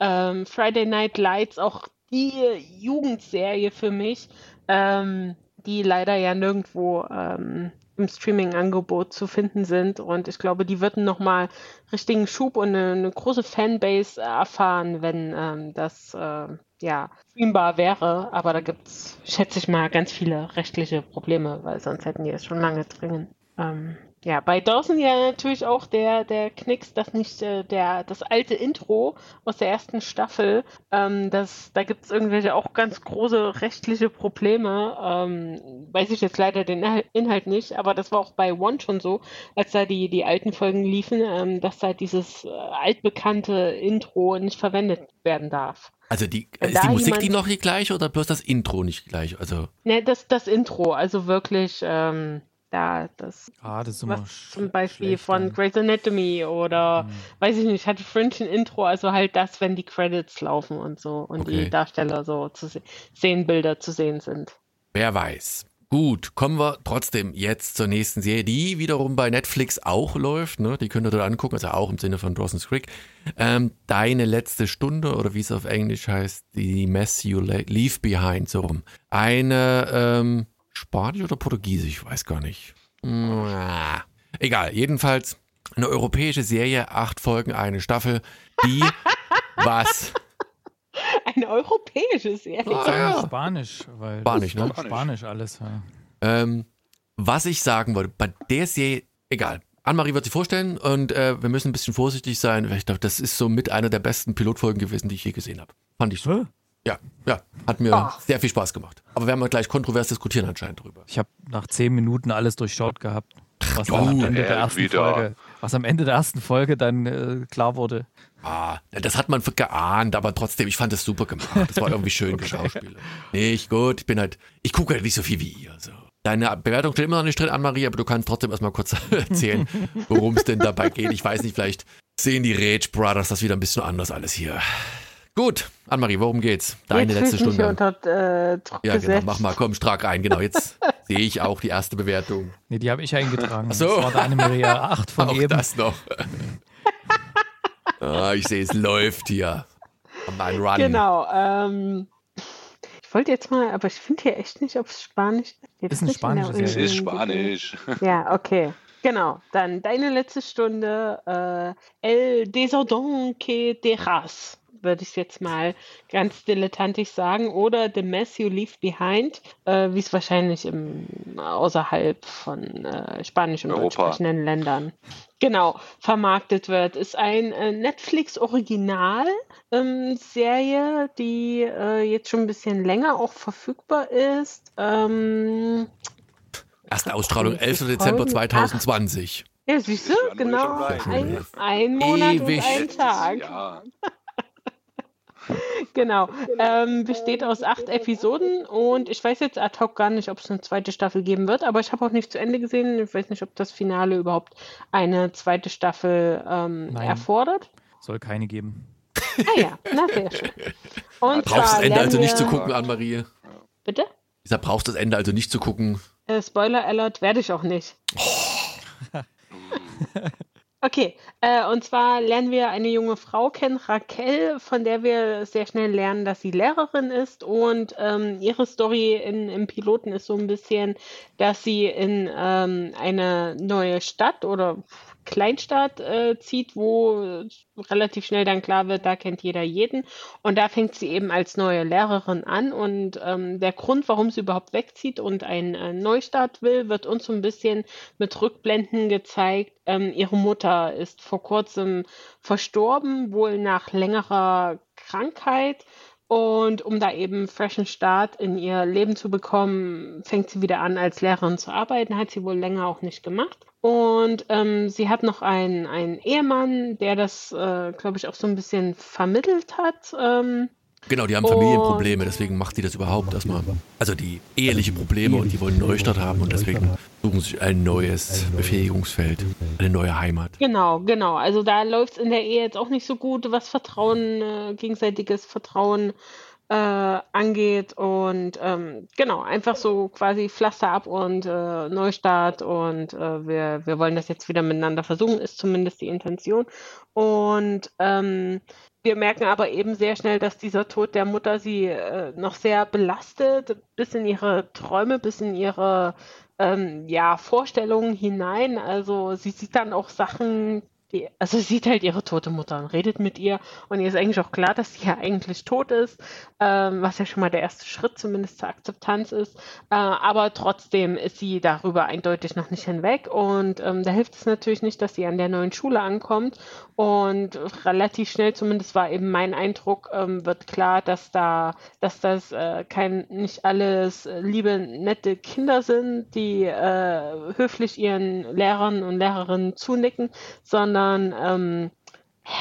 ähm, Friday Night Lights, auch die Jugendserie für mich, ähm, die leider ja nirgendwo ähm, im Streaming-Angebot zu finden sind. Und ich glaube, die würden nochmal richtigen Schub und eine, eine, große Fanbase erfahren, wenn ähm, das äh, ja streambar wäre. Aber da gibt es, schätze ich mal, ganz viele rechtliche Probleme, weil sonst hätten die es schon lange dringend. Ähm, ja, bei Dawson ja natürlich auch der, der Knicks, dass nicht äh, der, das alte Intro aus der ersten Staffel, ähm, das, da gibt es irgendwelche auch ganz große rechtliche Probleme. Ähm, weiß ich jetzt leider den Inhalt nicht, aber das war auch bei One schon so, als da die, die alten Folgen liefen, ähm, dass da dieses äh, altbekannte Intro nicht verwendet werden darf. Also die, ist die Musik die noch die gleiche oder bloß das Intro nicht gleich? Also ne, das, das Intro, also wirklich ähm, da das, ah, das was zum Beispiel von Grey's Anatomy oder hm. weiß ich nicht, hatte Fringe ein Intro, also halt das, wenn die Credits laufen und so und okay. die Darsteller so zu se Szenenbilder zu sehen sind. Wer weiß. Gut, kommen wir trotzdem jetzt zur nächsten Serie, die wiederum bei Netflix auch läuft. Ne? Die könnt ihr dort angucken, also auch im Sinne von Dawson's Creek. Ähm, Deine letzte Stunde oder wie es auf Englisch heißt, die Mess You Leave Behind, so rum. Eine ähm, Spanisch oder Portugiesisch, ich weiß gar nicht. Egal, jedenfalls eine europäische Serie, acht Folgen, eine Staffel, die was? Eine europäische Serie. Ah, ja. Spanisch, weil Spanisch, ne? Spanisch alles. Ja. Ähm, was ich sagen wollte, bei der Serie, egal. Anne-Marie wird sie vorstellen und äh, wir müssen ein bisschen vorsichtig sein. Ich glaube, das ist so mit einer der besten Pilotfolgen gewesen, die ich je gesehen habe. Fand ich so. Ja, ja, hat mir Ach. sehr viel Spaß gemacht. Aber wir haben gleich kontrovers diskutieren anscheinend drüber. Ich habe nach zehn Minuten alles durchschaut gehabt, was, oh, am, Ende der ersten Folge, was am Ende der ersten Folge dann äh, klar wurde. Ah, das hat man geahnt, aber trotzdem, ich fand das super gemacht. Das war irgendwie schön okay. geschauspielt. Nicht gut, ich bin halt, ich gucke halt nicht so viel wie ihr. So. Deine Bewertung steht immer noch nicht drin, Anne-Marie, aber du kannst trotzdem erstmal kurz erzählen, worum es denn dabei geht. Ich weiß nicht, vielleicht sehen die Rage Brothers das wieder ein bisschen anders alles hier. Gut, Annemarie, worum geht's? Deine jetzt letzte Stunde. Unter, äh, ja, genau, mach mal, komm, stark rein. Genau, jetzt sehe ich auch die erste Bewertung. Nee, die habe ich eingetragen. Ach so. Das war deine Maria 8 von auch eben. das noch. ah, ich sehe, es läuft hier. Mein Run. Genau, ähm, ich wollte jetzt mal, aber ich finde hier echt nicht, ob es Spanisch ist. Ist ein Spanisch. Es ist Spanisch. Ja, okay. Genau, dann deine letzte Stunde, äh, El Desordon que dejas würde ich jetzt mal ganz dilettantisch sagen, oder The Mess You Leave Behind, äh, wie es wahrscheinlich im, außerhalb von äh, Spanisch und sprechenden Ländern genau vermarktet wird, ist ein äh, Netflix-Original-Serie, ähm, die äh, jetzt schon ein bisschen länger auch verfügbar ist. Ähm, Erste Ausstrahlung 11. Dezember 2020. Ja, siehst du, genau. Ein, ein Monat Ewig. und ein Tag. Ja. genau. Ähm, besteht aus acht Episoden und ich weiß jetzt ad hoc gar nicht, ob es eine zweite Staffel geben wird, aber ich habe auch nicht zu Ende gesehen. Ich weiß nicht, ob das Finale überhaupt eine zweite Staffel ähm, erfordert. Soll keine geben. Ah ja, na sehr schön. Und brauchst das Ende also nicht zu gucken, Anne-Marie. Bitte? Ich sag, brauchst das Ende also nicht zu gucken. Äh, Spoiler Alert werde ich auch nicht. Oh. Okay, äh, und zwar lernen wir eine junge Frau kennen, Raquel, von der wir sehr schnell lernen, dass sie Lehrerin ist. Und ähm, ihre Story in, im Piloten ist so ein bisschen, dass sie in ähm, eine neue Stadt oder Kleinstadt äh, zieht, wo relativ schnell dann klar wird, da kennt jeder jeden. Und da fängt sie eben als neue Lehrerin an. Und ähm, der Grund, warum sie überhaupt wegzieht und einen äh, Neustart will, wird uns so ein bisschen mit Rückblenden gezeigt. Ähm, ihre Mutter ist vor kurzem verstorben, wohl nach längerer Krankheit. Und um da eben freshen Start in ihr Leben zu bekommen, fängt sie wieder an, als Lehrerin zu arbeiten. Hat sie wohl länger auch nicht gemacht. Und ähm, sie hat noch einen, einen Ehemann, der das, äh, glaube ich, auch so ein bisschen vermittelt hat. Ähm, Genau, die haben Familienprobleme, deswegen macht sie das überhaupt erstmal. Also die eheliche Probleme und die wollen einen Neustart haben und deswegen suchen sie ein neues Befähigungsfeld, eine neue Heimat. Genau, genau. Also da läuft es in der Ehe jetzt auch nicht so gut, was Vertrauen, äh, gegenseitiges Vertrauen äh, angeht. Und ähm, genau, einfach so quasi Pflaster ab und äh, Neustart und äh, wir, wir wollen das jetzt wieder miteinander versuchen, ist zumindest die Intention. Und ähm, wir merken aber eben sehr schnell, dass dieser Tod der Mutter sie äh, noch sehr belastet, bis in ihre Träume, bis in ihre ähm, ja, Vorstellungen hinein. Also sie sieht dann auch Sachen, die, also sie sieht halt ihre tote Mutter und redet mit ihr. Und ihr ist eigentlich auch klar, dass sie ja eigentlich tot ist, ähm, was ja schon mal der erste Schritt zumindest zur Akzeptanz ist. Äh, aber trotzdem ist sie darüber eindeutig noch nicht hinweg. Und ähm, da hilft es natürlich nicht, dass sie an der neuen Schule ankommt und relativ schnell, zumindest war eben mein Eindruck, ähm, wird klar, dass da, dass das äh, kein nicht alles liebe nette Kinder sind, die äh, höflich ihren Lehrern und Lehrerinnen zunicken, sondern ähm,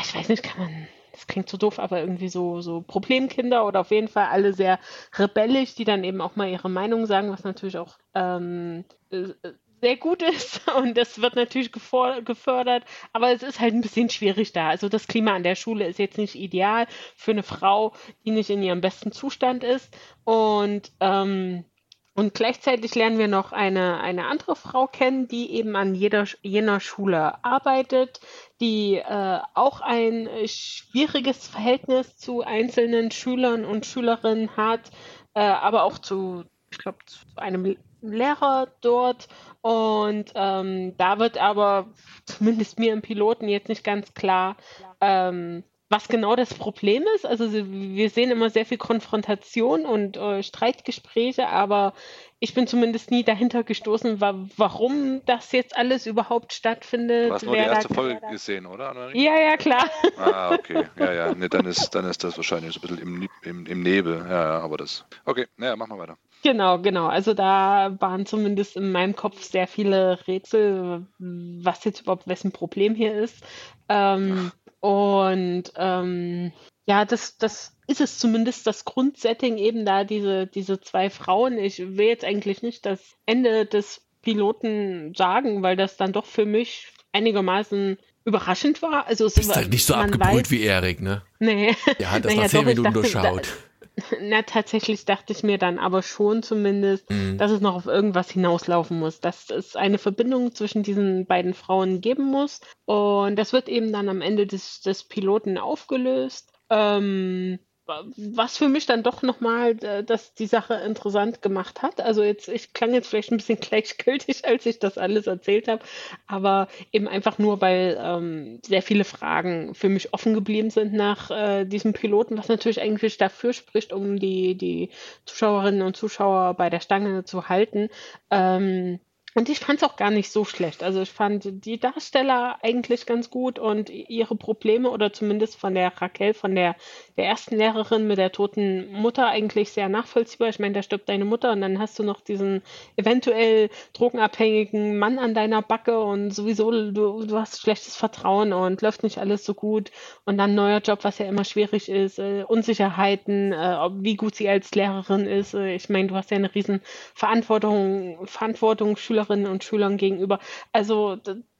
ich weiß nicht, kann man, das klingt so doof, aber irgendwie so, so Problemkinder oder auf jeden Fall alle sehr rebellisch, die dann eben auch mal ihre Meinung sagen, was natürlich auch ähm, äh, sehr gut ist und das wird natürlich gefördert, aber es ist halt ein bisschen schwierig da. Also das Klima an der Schule ist jetzt nicht ideal für eine Frau, die nicht in ihrem besten Zustand ist und ähm, und gleichzeitig lernen wir noch eine, eine andere Frau kennen, die eben an jeder, jener Schule arbeitet, die äh, auch ein schwieriges Verhältnis zu einzelnen Schülern und Schülerinnen hat, äh, aber auch zu, ich glaube, zu einem Lehrer dort. Und ähm, da wird aber zumindest mir im Piloten jetzt nicht ganz klar, ähm, was genau das Problem ist. Also wir sehen immer sehr viel Konfrontation und äh, Streitgespräche, aber ich bin zumindest nie dahinter gestoßen, wa warum das jetzt alles überhaupt stattfindet. Du hast nur die erste Folge gesehen, oder? Ja, ja, klar. Ah, okay. Ja, ja. Nee, dann, ist, dann ist das wahrscheinlich so ein bisschen im, im, im Nebel. Ja, ja, aber das. Okay, naja, mach mal weiter. Genau, genau. Also da waren zumindest in meinem Kopf sehr viele Rätsel, was jetzt überhaupt wessen Problem hier ist. Ähm, und ähm, ja, das, das ist es zumindest das Grundsetting eben da, diese, diese zwei Frauen. Ich will jetzt eigentlich nicht das Ende des Piloten sagen, weil das dann doch für mich einigermaßen überraschend war. Also es Bist halt nicht so abgebrüht wie Erik, ne? Nee. Der hat das naja, nach zehn Minuten durchschaut. Na, tatsächlich dachte ich mir dann aber schon zumindest, mhm. dass es noch auf irgendwas hinauslaufen muss, dass es eine Verbindung zwischen diesen beiden Frauen geben muss. Und das wird eben dann am Ende des, des Piloten aufgelöst. Ähm, was für mich dann doch nochmal äh, dass die Sache interessant gemacht hat. Also jetzt, ich klang jetzt vielleicht ein bisschen gleichgültig, als ich das alles erzählt habe, aber eben einfach nur, weil ähm, sehr viele Fragen für mich offen geblieben sind nach äh, diesem Piloten, was natürlich eigentlich dafür spricht, um die, die Zuschauerinnen und Zuschauer bei der Stange zu halten. Ähm, und ich fand es auch gar nicht so schlecht. Also ich fand die Darsteller eigentlich ganz gut und ihre Probleme oder zumindest von der Raquel, von der, der ersten Lehrerin mit der toten Mutter eigentlich sehr nachvollziehbar. Ich meine, da stirbt deine Mutter und dann hast du noch diesen eventuell drogenabhängigen Mann an deiner Backe und sowieso du, du hast schlechtes Vertrauen und läuft nicht alles so gut und dann neuer Job, was ja immer schwierig ist, äh, Unsicherheiten, äh, wie gut sie als Lehrerin ist. Äh, ich meine, du hast ja eine riesen Verantwortung, Verantwortung, Schüler Schülerinnen und Schülern gegenüber. Also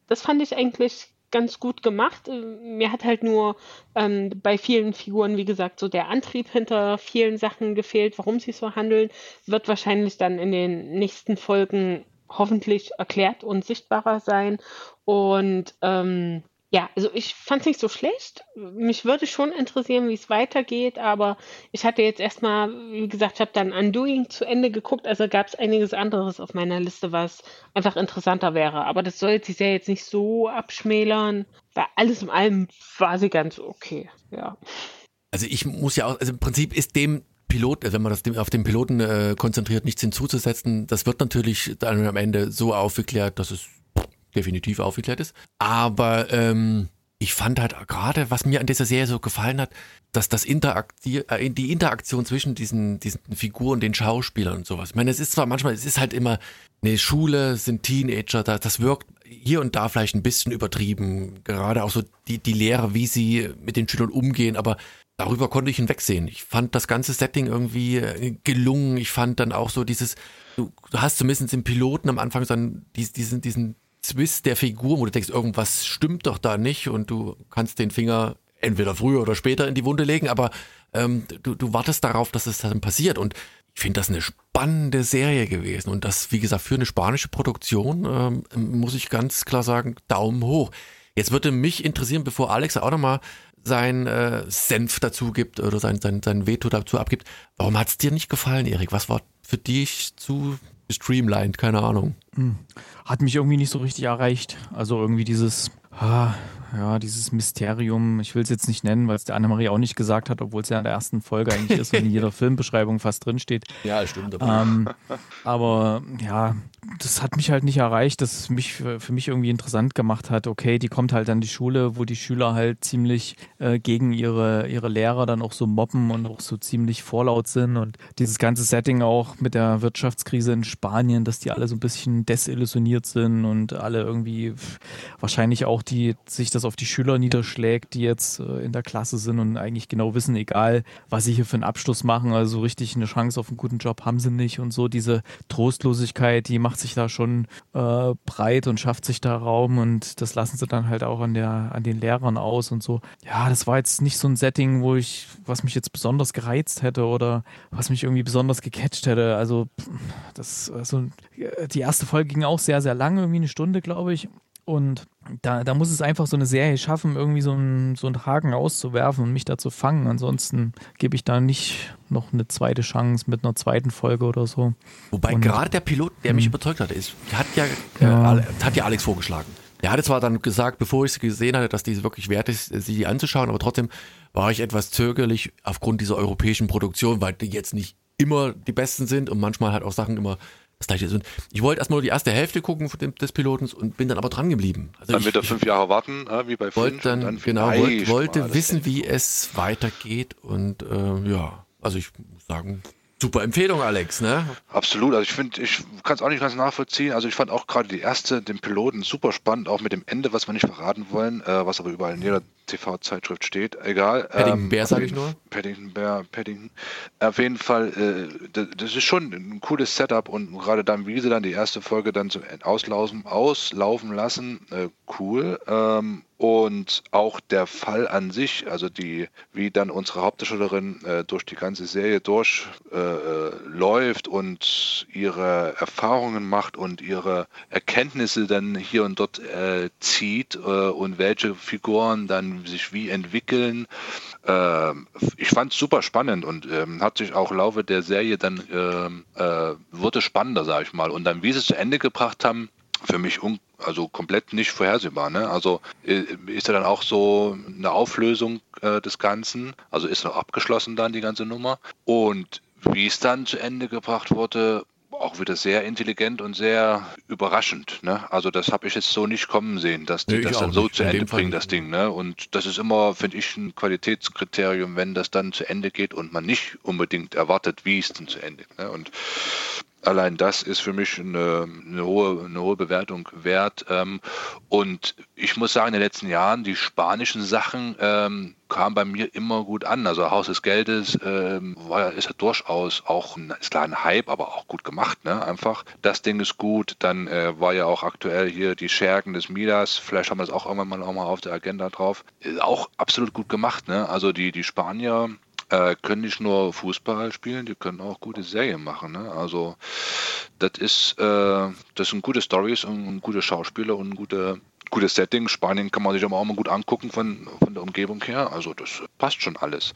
das fand ich eigentlich ganz gut gemacht. Mir hat halt nur ähm, bei vielen Figuren, wie gesagt, so der Antrieb hinter vielen Sachen gefehlt, warum sie so handeln, wird wahrscheinlich dann in den nächsten Folgen hoffentlich erklärt und sichtbarer sein. Und ähm, ja, also ich fand es nicht so schlecht. Mich würde schon interessieren, wie es weitergeht, aber ich hatte jetzt erstmal, wie gesagt, ich habe dann Undoing zu Ende geguckt, also gab es einiges anderes auf meiner Liste, was einfach interessanter wäre. Aber das soll sich ja jetzt nicht so abschmälern, weil alles in allem war sie ganz okay, ja. Also ich muss ja auch, also im Prinzip ist dem Pilot, wenn man das auf den Piloten äh, konzentriert, nichts hinzuzusetzen, das wird natürlich dann am Ende so aufgeklärt, dass es definitiv aufgeklärt ist. Aber ähm, ich fand halt gerade, was mir an dieser Serie so gefallen hat, dass das Interakti äh, die Interaktion zwischen diesen, diesen Figuren, den Schauspielern und sowas. Ich meine, es ist zwar manchmal, es ist halt immer eine Schule, sind Teenager, da, das wirkt hier und da vielleicht ein bisschen übertrieben. Gerade auch so die, die Lehrer, wie sie mit den Schülern umgehen, aber darüber konnte ich hinwegsehen. Ich fand das ganze Setting irgendwie äh, gelungen. Ich fand dann auch so dieses, du, hast zumindest im Piloten am Anfang so einen, diesen, diesen Twist der Figur, wo du denkst, irgendwas stimmt doch da nicht und du kannst den Finger entweder früher oder später in die Wunde legen, aber ähm, du, du wartest darauf, dass es dann passiert. Und ich finde das eine spannende Serie gewesen. Und das, wie gesagt, für eine spanische Produktion ähm, muss ich ganz klar sagen, Daumen hoch. Jetzt würde mich interessieren, bevor Alex auch nochmal sein äh, Senf dazu gibt oder sein, sein, sein Veto dazu abgibt, warum hat es dir nicht gefallen, Erik? Was war für dich zu streamlined? Keine Ahnung. Hm. Hat mich irgendwie nicht so richtig erreicht. Also irgendwie dieses, ah, ja, dieses Mysterium, ich will es jetzt nicht nennen, weil es der Annemarie auch nicht gesagt hat, obwohl es ja in der ersten Folge eigentlich ist und in jeder Filmbeschreibung fast drinsteht. Ja, stimmt. Ähm, aber ja, das hat mich halt nicht erreicht, dass es mich für, für, mich irgendwie interessant gemacht hat. Okay, die kommt halt an die Schule, wo die Schüler halt ziemlich äh, gegen ihre, ihre Lehrer dann auch so mobben und auch so ziemlich vorlaut sind. Und dieses ganze Setting auch mit der Wirtschaftskrise in Spanien, dass die alle so ein bisschen desillusioniert sind und alle irgendwie wahrscheinlich auch die sich das auf die Schüler niederschlägt, die jetzt äh, in der Klasse sind und eigentlich genau wissen, egal was sie hier für einen Abschluss machen, also richtig eine Chance auf einen guten Job haben sie nicht und so diese Trostlosigkeit, die macht sich da schon äh, breit und schafft sich da Raum und das lassen sie dann halt auch an der an den Lehrern aus und so. Ja, das war jetzt nicht so ein Setting, wo ich was mich jetzt besonders gereizt hätte oder was mich irgendwie besonders gecatcht hätte. Also das also die erste Folge ging auch sehr sehr lang, irgendwie eine Stunde, glaube ich. Und da, da muss es einfach so eine Serie schaffen, irgendwie so einen, so einen Haken auszuwerfen und mich da zu fangen. Ansonsten gebe ich da nicht noch eine zweite Chance mit einer zweiten Folge oder so. Wobei und, gerade der Pilot, der mich hm. überzeugt hat, ist, hat ja, ja. Äh, hat ja Alex vorgeschlagen. Er hatte zwar dann gesagt, bevor ich sie gesehen hatte, dass diese wirklich wert ist, sie anzuschauen, aber trotzdem war ich etwas zögerlich aufgrund dieser europäischen Produktion, weil die jetzt nicht immer die besten sind und manchmal halt auch Sachen immer das gleiche ist. Und ich wollte erstmal nur die erste Hälfte gucken dem, des Pilotens und bin dann aber dran geblieben. Also dann ich, wieder fünf Jahre warten, wie bei wollte dann, dann genau, wollte, wollte wissen, wie es weitergeht und äh, ja, also ich muss sagen, Super Empfehlung, Alex, ne? Absolut. Also ich finde, ich kann es auch nicht ganz nachvollziehen. Also ich fand auch gerade die erste, den Piloten, super spannend, auch mit dem Ende, was wir nicht verraten wollen, äh, was aber überall in jeder TV-Zeitschrift steht. Egal. Paddington ähm, Bear, sage ich nur. Paddington Bear, Paddington. Auf jeden Fall, äh, das, das, ist schon ein cooles Setup und gerade dann, wie sie dann die erste Folge dann zum Auslaufen, auslaufen lassen, äh, cool. Ähm, und auch der Fall an sich, also die, wie dann unsere Hauptdarstellerin äh, durch die ganze Serie durchläuft äh, und ihre Erfahrungen macht und ihre Erkenntnisse dann hier und dort äh, zieht äh, und welche Figuren dann sich wie entwickeln. Ähm, ich fand es super spannend und ähm, hat sich auch im Laufe der Serie dann ähm, äh, wurde spannender, sage ich mal. Und dann, wie sie es zu Ende gebracht haben, für mich un also komplett nicht vorhersehbar. Ne? Also äh, ist ja dann auch so eine Auflösung äh, des Ganzen, also ist noch abgeschlossen dann die ganze Nummer. Und wie es dann zu Ende gebracht wurde, auch wieder sehr intelligent und sehr überraschend. Ne? Also das habe ich jetzt so nicht kommen sehen, dass die nee, das dann so nicht. zu Ende bringen, das Ding. Ne? Und das ist immer, finde ich, ein Qualitätskriterium, wenn das dann zu Ende geht und man nicht unbedingt erwartet, wie es denn zu Ende geht. Ne? Und allein das ist für mich eine, eine, hohe, eine hohe Bewertung wert. Ähm, und ich muss sagen, in den letzten Jahren, die spanischen Sachen ähm, kamen bei mir immer gut an. Also Haus des Geldes ähm, war, ist ja durchaus auch ein, ist klar ein Hype, aber auch gut gemacht. Ne? Einfach, das Ding ist gut. Dann äh, war ja auch aktuell hier die Schergen des Midas. Vielleicht haben wir das auch irgendwann mal, auch mal auf der Agenda drauf. Ist auch absolut gut gemacht. Ne? Also die, die Spanier äh, können nicht nur Fußball spielen, die können auch gute Serien machen. Ne? Also das ist, äh, das sind gute Stories und gute Schauspieler und gute gutes Setting. Spanien kann man sich aber auch mal gut angucken von, von der Umgebung her. Also das passt schon alles.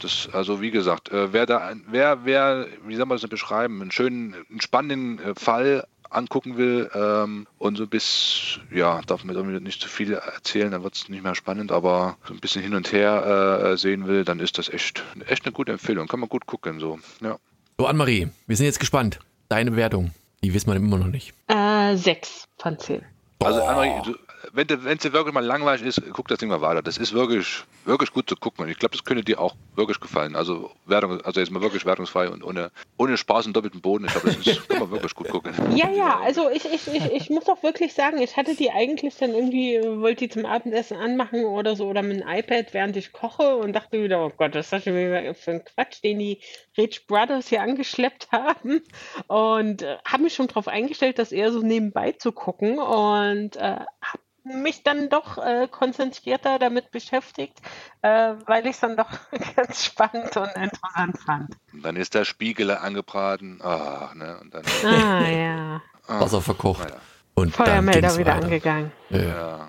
Das, also wie gesagt, äh, wer da, wer, wer, wie soll man das beschreiben, einen schönen, einen spannenden äh, Fall angucken will ähm, und so bis, ja, darf man irgendwie nicht zu viel erzählen, dann wird es nicht mehr spannend, aber so ein bisschen hin und her äh, sehen will, dann ist das echt, echt eine gute Empfehlung. Kann man gut gucken, so, ja. So, Annemarie, wir sind jetzt gespannt. Deine Bewertung, die wissen wir immer noch nicht. Äh, sechs von zehn. Also, Annemarie, du, wenn es dir wirklich mal langweilig ist, guck das Ding mal weiter. Das ist wirklich, wirklich gut zu gucken. Und ich glaube, das könnte dir auch wirklich gefallen. Also Wertung, also jetzt mal wirklich wertungsfrei und ohne, ohne Spaß und doppelten Boden. Ich glaube, das ist, kann man wirklich gut gucken. Ja, ja, also ich, ich, ich, ich muss auch wirklich sagen, ich hatte die eigentlich dann irgendwie, wollte die zum Abendessen anmachen oder so oder mit dem iPad, während ich koche und dachte wieder, oh Gott, was ist das schon wieder für ein Quatsch, den die Rich Brothers hier angeschleppt haben. Und äh, habe mich schon darauf eingestellt, das eher so nebenbei zu gucken und äh, habe mich dann doch äh, konzentrierter damit beschäftigt, äh, weil ich es dann doch ganz spannend und interessant fand. Und dann ist der Spiegel angebraten. Ah, ne? Und dann, Ah ja. Wasser verkocht. naja. Und dann Feuermelder wieder weiter. angegangen. Ja. Ja.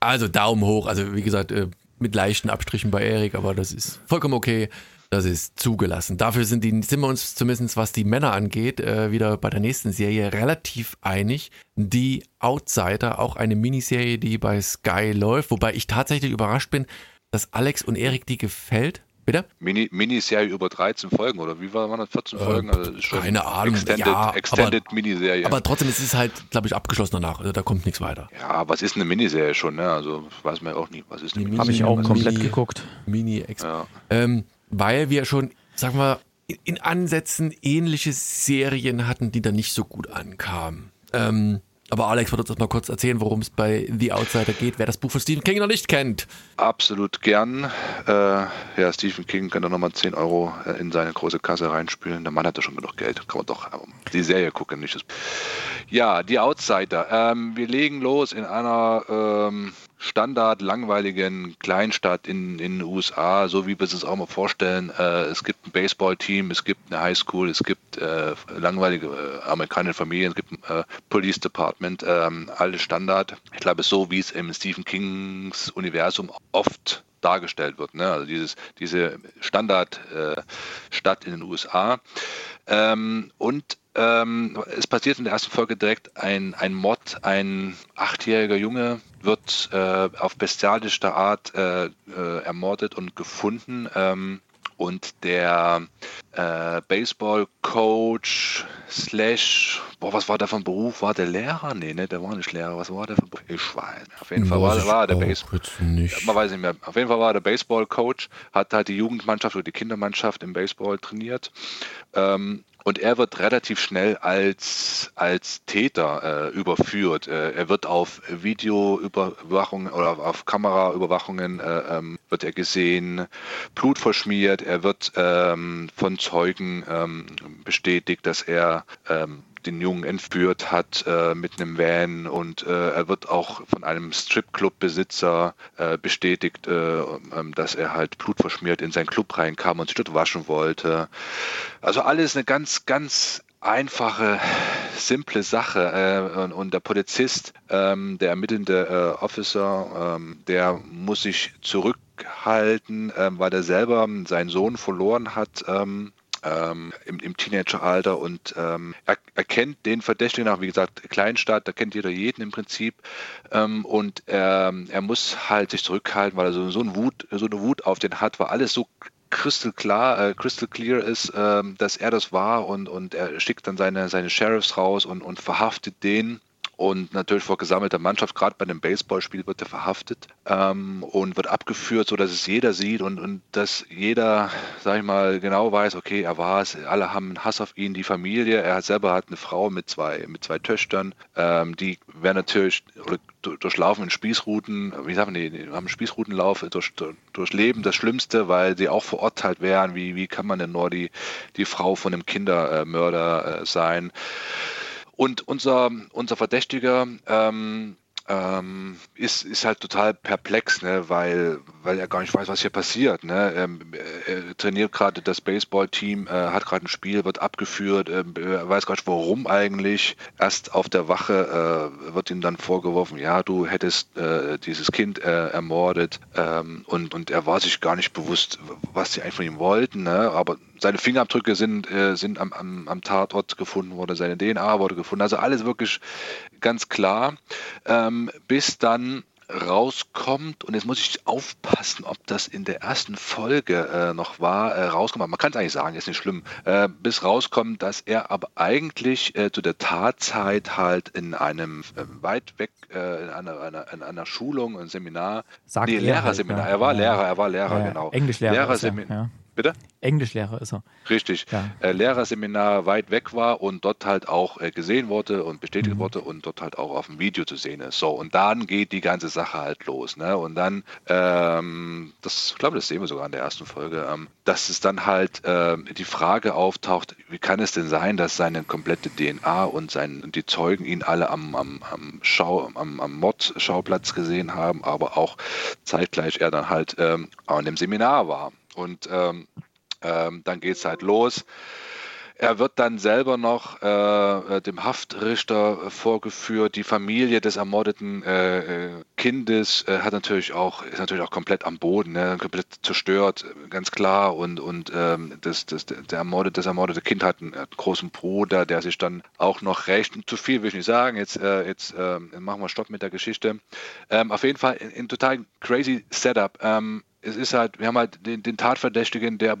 Also Daumen hoch. Also wie gesagt, äh, mit leichten Abstrichen bei Erik, aber das ist vollkommen okay. Das ist zugelassen. Dafür sind, die, sind wir uns zumindest, was die Männer angeht, äh, wieder bei der nächsten Serie relativ einig. Die Outsider, auch eine Miniserie, die bei Sky läuft, wobei ich tatsächlich überrascht bin, dass Alex und Erik die gefällt. Bitte? Mini, Miniserie über 13 Folgen oder wie war, waren das 14 Folgen? Also ist Äh, keine Ahnung. Extended, Ja, aber- Extended Miniserie. Aber trotzdem ist es halt, glaube ich, abgeschlossen danach. Also da kommt nichts weiter. ja, was ist eine Miniserie schon, ne? Also weiß man ja auch nie. Was ist eine Die Miniserie? Habe ich auch komplett Mini- geguckt. Mini-Ex. Ja. Ähm, weil wir schon, sagen wir, in- Ansätzen ähnliche Serien hatten, die dann nicht so gut ankamen. Ähm, aber Alex wird uns das mal kurz erzählen, worum es bei The Outsider geht, wer das Buch von Stephen King noch nicht kennt. Absolut gern. Äh, ja, Stephen King kann da nochmal 10 Euro äh, in seine große Kasse reinspülen. Der Mann hat ja schon genug Geld. Kann man doch ähm, die Serie gucken, nicht das. Ja, die Outsider. Ähm, wir legen los in einer ähm, standard langweiligen Kleinstadt in, in den USA, so wie wir es uns auch mal vorstellen. Äh, es gibt ein Baseballteam, es gibt eine Highschool, es gibt äh, langweilige äh, amerikanische Familien, es gibt ein äh, Police Department, ähm, alles Standard. Ich glaube, so wie es im Stephen Kings Universum oft dargestellt wird. Ne? Also dieses, diese Standardstadt äh, in den USA. Ähm, und ähm, es passiert in der ersten Folge direkt ein, ein Mord. Ein achtjähriger Junge wird äh, auf bestialische Art äh, äh, ermordet und gefunden. Ähm, und der äh, Baseball-Coach slash, boah, was war der von Beruf? War der Lehrer? Nee, ne, der war nicht Lehrer. Was war der von Beruf? Ich weiß. Auf jeden Fall war, war der Baseball. Man weiß nicht mehr. Auf jeden Fall war der Baseball-Coach, hat halt die Jugendmannschaft oder die Kindermannschaft im Baseball trainiert. Ähm, und er wird relativ schnell als, als Täter äh, überführt. Äh, er wird auf Videoüberwachung oder auf, Kameraüberwachungen äh, ähm, wird er gesehen, Blut verschmiert. Er wird ähm, von Zeugen ähm, bestätigt, dass er ähm, den Jungen entführt hat äh, mit einem Van und äh, er wird auch von einem Stripclub-Besitzer äh, bestätigt, äh, ähm, dass er halt blutverschmiert in seinen Club reinkam und sich dort waschen wollte. Also alles eine ganz, ganz einfache, simple Sache. Äh, und, und der Polizist, ähm, der ermittelnde äh, Officer, ähm, der muss sich zurückhalten, ähm, weil er selber seinen Sohn verloren hat. Ähm, ähm, im, im Teenageralter und ähm, er, kennt den Verdächtigen auch, wie gesagt, Kleinstadt, da kennt jeder jeden im Prinzip ähm, und er, er muss halt sich zurückhalten, weil er so, so, eine Wut, so eine Wut auf den hat, weil alles so crystal klar, äh, crystal clear ist, ähm, dass er das war und, und er schickt dann seine, seine Sheriffs raus und, und verhaftet den. Und natürlich vor gesammelter Mannschaft, gerade bei einem Baseballspiel wird er verhaftet ähm, und wird abgeführt, so dass es jeder sieht und, und dass jeder, sag ich mal, genau weiß, okay, er war es, alle haben einen Hass auf ihn, die Familie, er hat selber hat eine Frau mit zwei, mit zwei Töchtern, ähm, die werden natürlich oder du- durchlaufen in Spießrouten, wie sagen die, die haben einen Spießroutenlauf, durch, durchleben das Schlimmste, weil sie auch verurteilt werden, wie, wie kann man denn nur die, die Frau von einem Kindermörder äh, sein. Und unser, unser Verdächtiger ähm, ähm, ist, ist halt total perplex, ne, weil, weil er gar nicht weiß, was hier passiert. Ne. Ähm, er trainiert gerade das Baseballteam, äh, hat gerade ein Spiel, wird abgeführt, äh, weiß gar nicht warum eigentlich. Erst auf der Wache äh, wird ihm dann vorgeworfen, ja, du hättest äh, dieses Kind äh, ermordet ähm, und, und er war sich gar nicht bewusst, was sie eigentlich von ihm wollten. Ne. Aber seine Fingerabdrücke sind, äh, sind am, am, am Tatort gefunden worden, seine DNA wurde gefunden. Also alles wirklich ganz klar. Ähm, bis dann rauskommt, und jetzt muss ich aufpassen, ob das in der ersten Folge äh, noch war, äh, rauskommt, man kann es eigentlich sagen, ist nicht schlimm, äh, bis rauskommt, dass er aber eigentlich äh, zu der Tatzeit halt in einem äh, weit weg, äh, in, einer, einer, in einer Schulung, ein Seminar, Sagt nee, er Lehrerseminar, halt, ja. er war. Lehrer, er war Lehrer, Ja, genau. Englischlehrer. ist er, Lehrersemi- ja. Bitte? Englischlehrer ist er. Richtig. Ja. Äh, Lehrerseminar weit weg war und dort halt auch äh, gesehen wurde und bestätigt Mhm. wurde und dort halt auch auf dem Video zu sehen ist. So, und dann geht die ganze Sache halt los. Ne? Und dann, ähm, das ich glaube, das sehen wir sogar in der ersten Folge, ähm, dass es dann halt ähm, die Frage auftaucht, wie kann es denn sein, dass seine komplette DNA und sein, die Zeugen ihn alle am, am, am, Schau, am, am Mordschauplatz gesehen haben, aber auch zeitgleich er dann halt ähm, an dem Seminar war. Und ähm, ähm, dann geht es halt los. Er wird dann selber noch äh, äh, dem Haftrichter äh, vorgeführt. Die Familie des ermordeten äh, äh, Kindes äh, hat natürlich auch, ist natürlich auch komplett am Boden, ne? komplett zerstört, ganz klar. Und, und ähm, das, das, der ermordete, das ermordete Kind hat einen, einen großen Bruder, der sich dann auch noch rächt. Zu viel will ich nicht sagen. Jetzt, jetzt äh, machen wir Stopp mit der Geschichte. Ähm, auf jeden Fall in, in total crazy Setup. Ähm, es ist halt, wir haben halt den, den Tatverdächtigen, der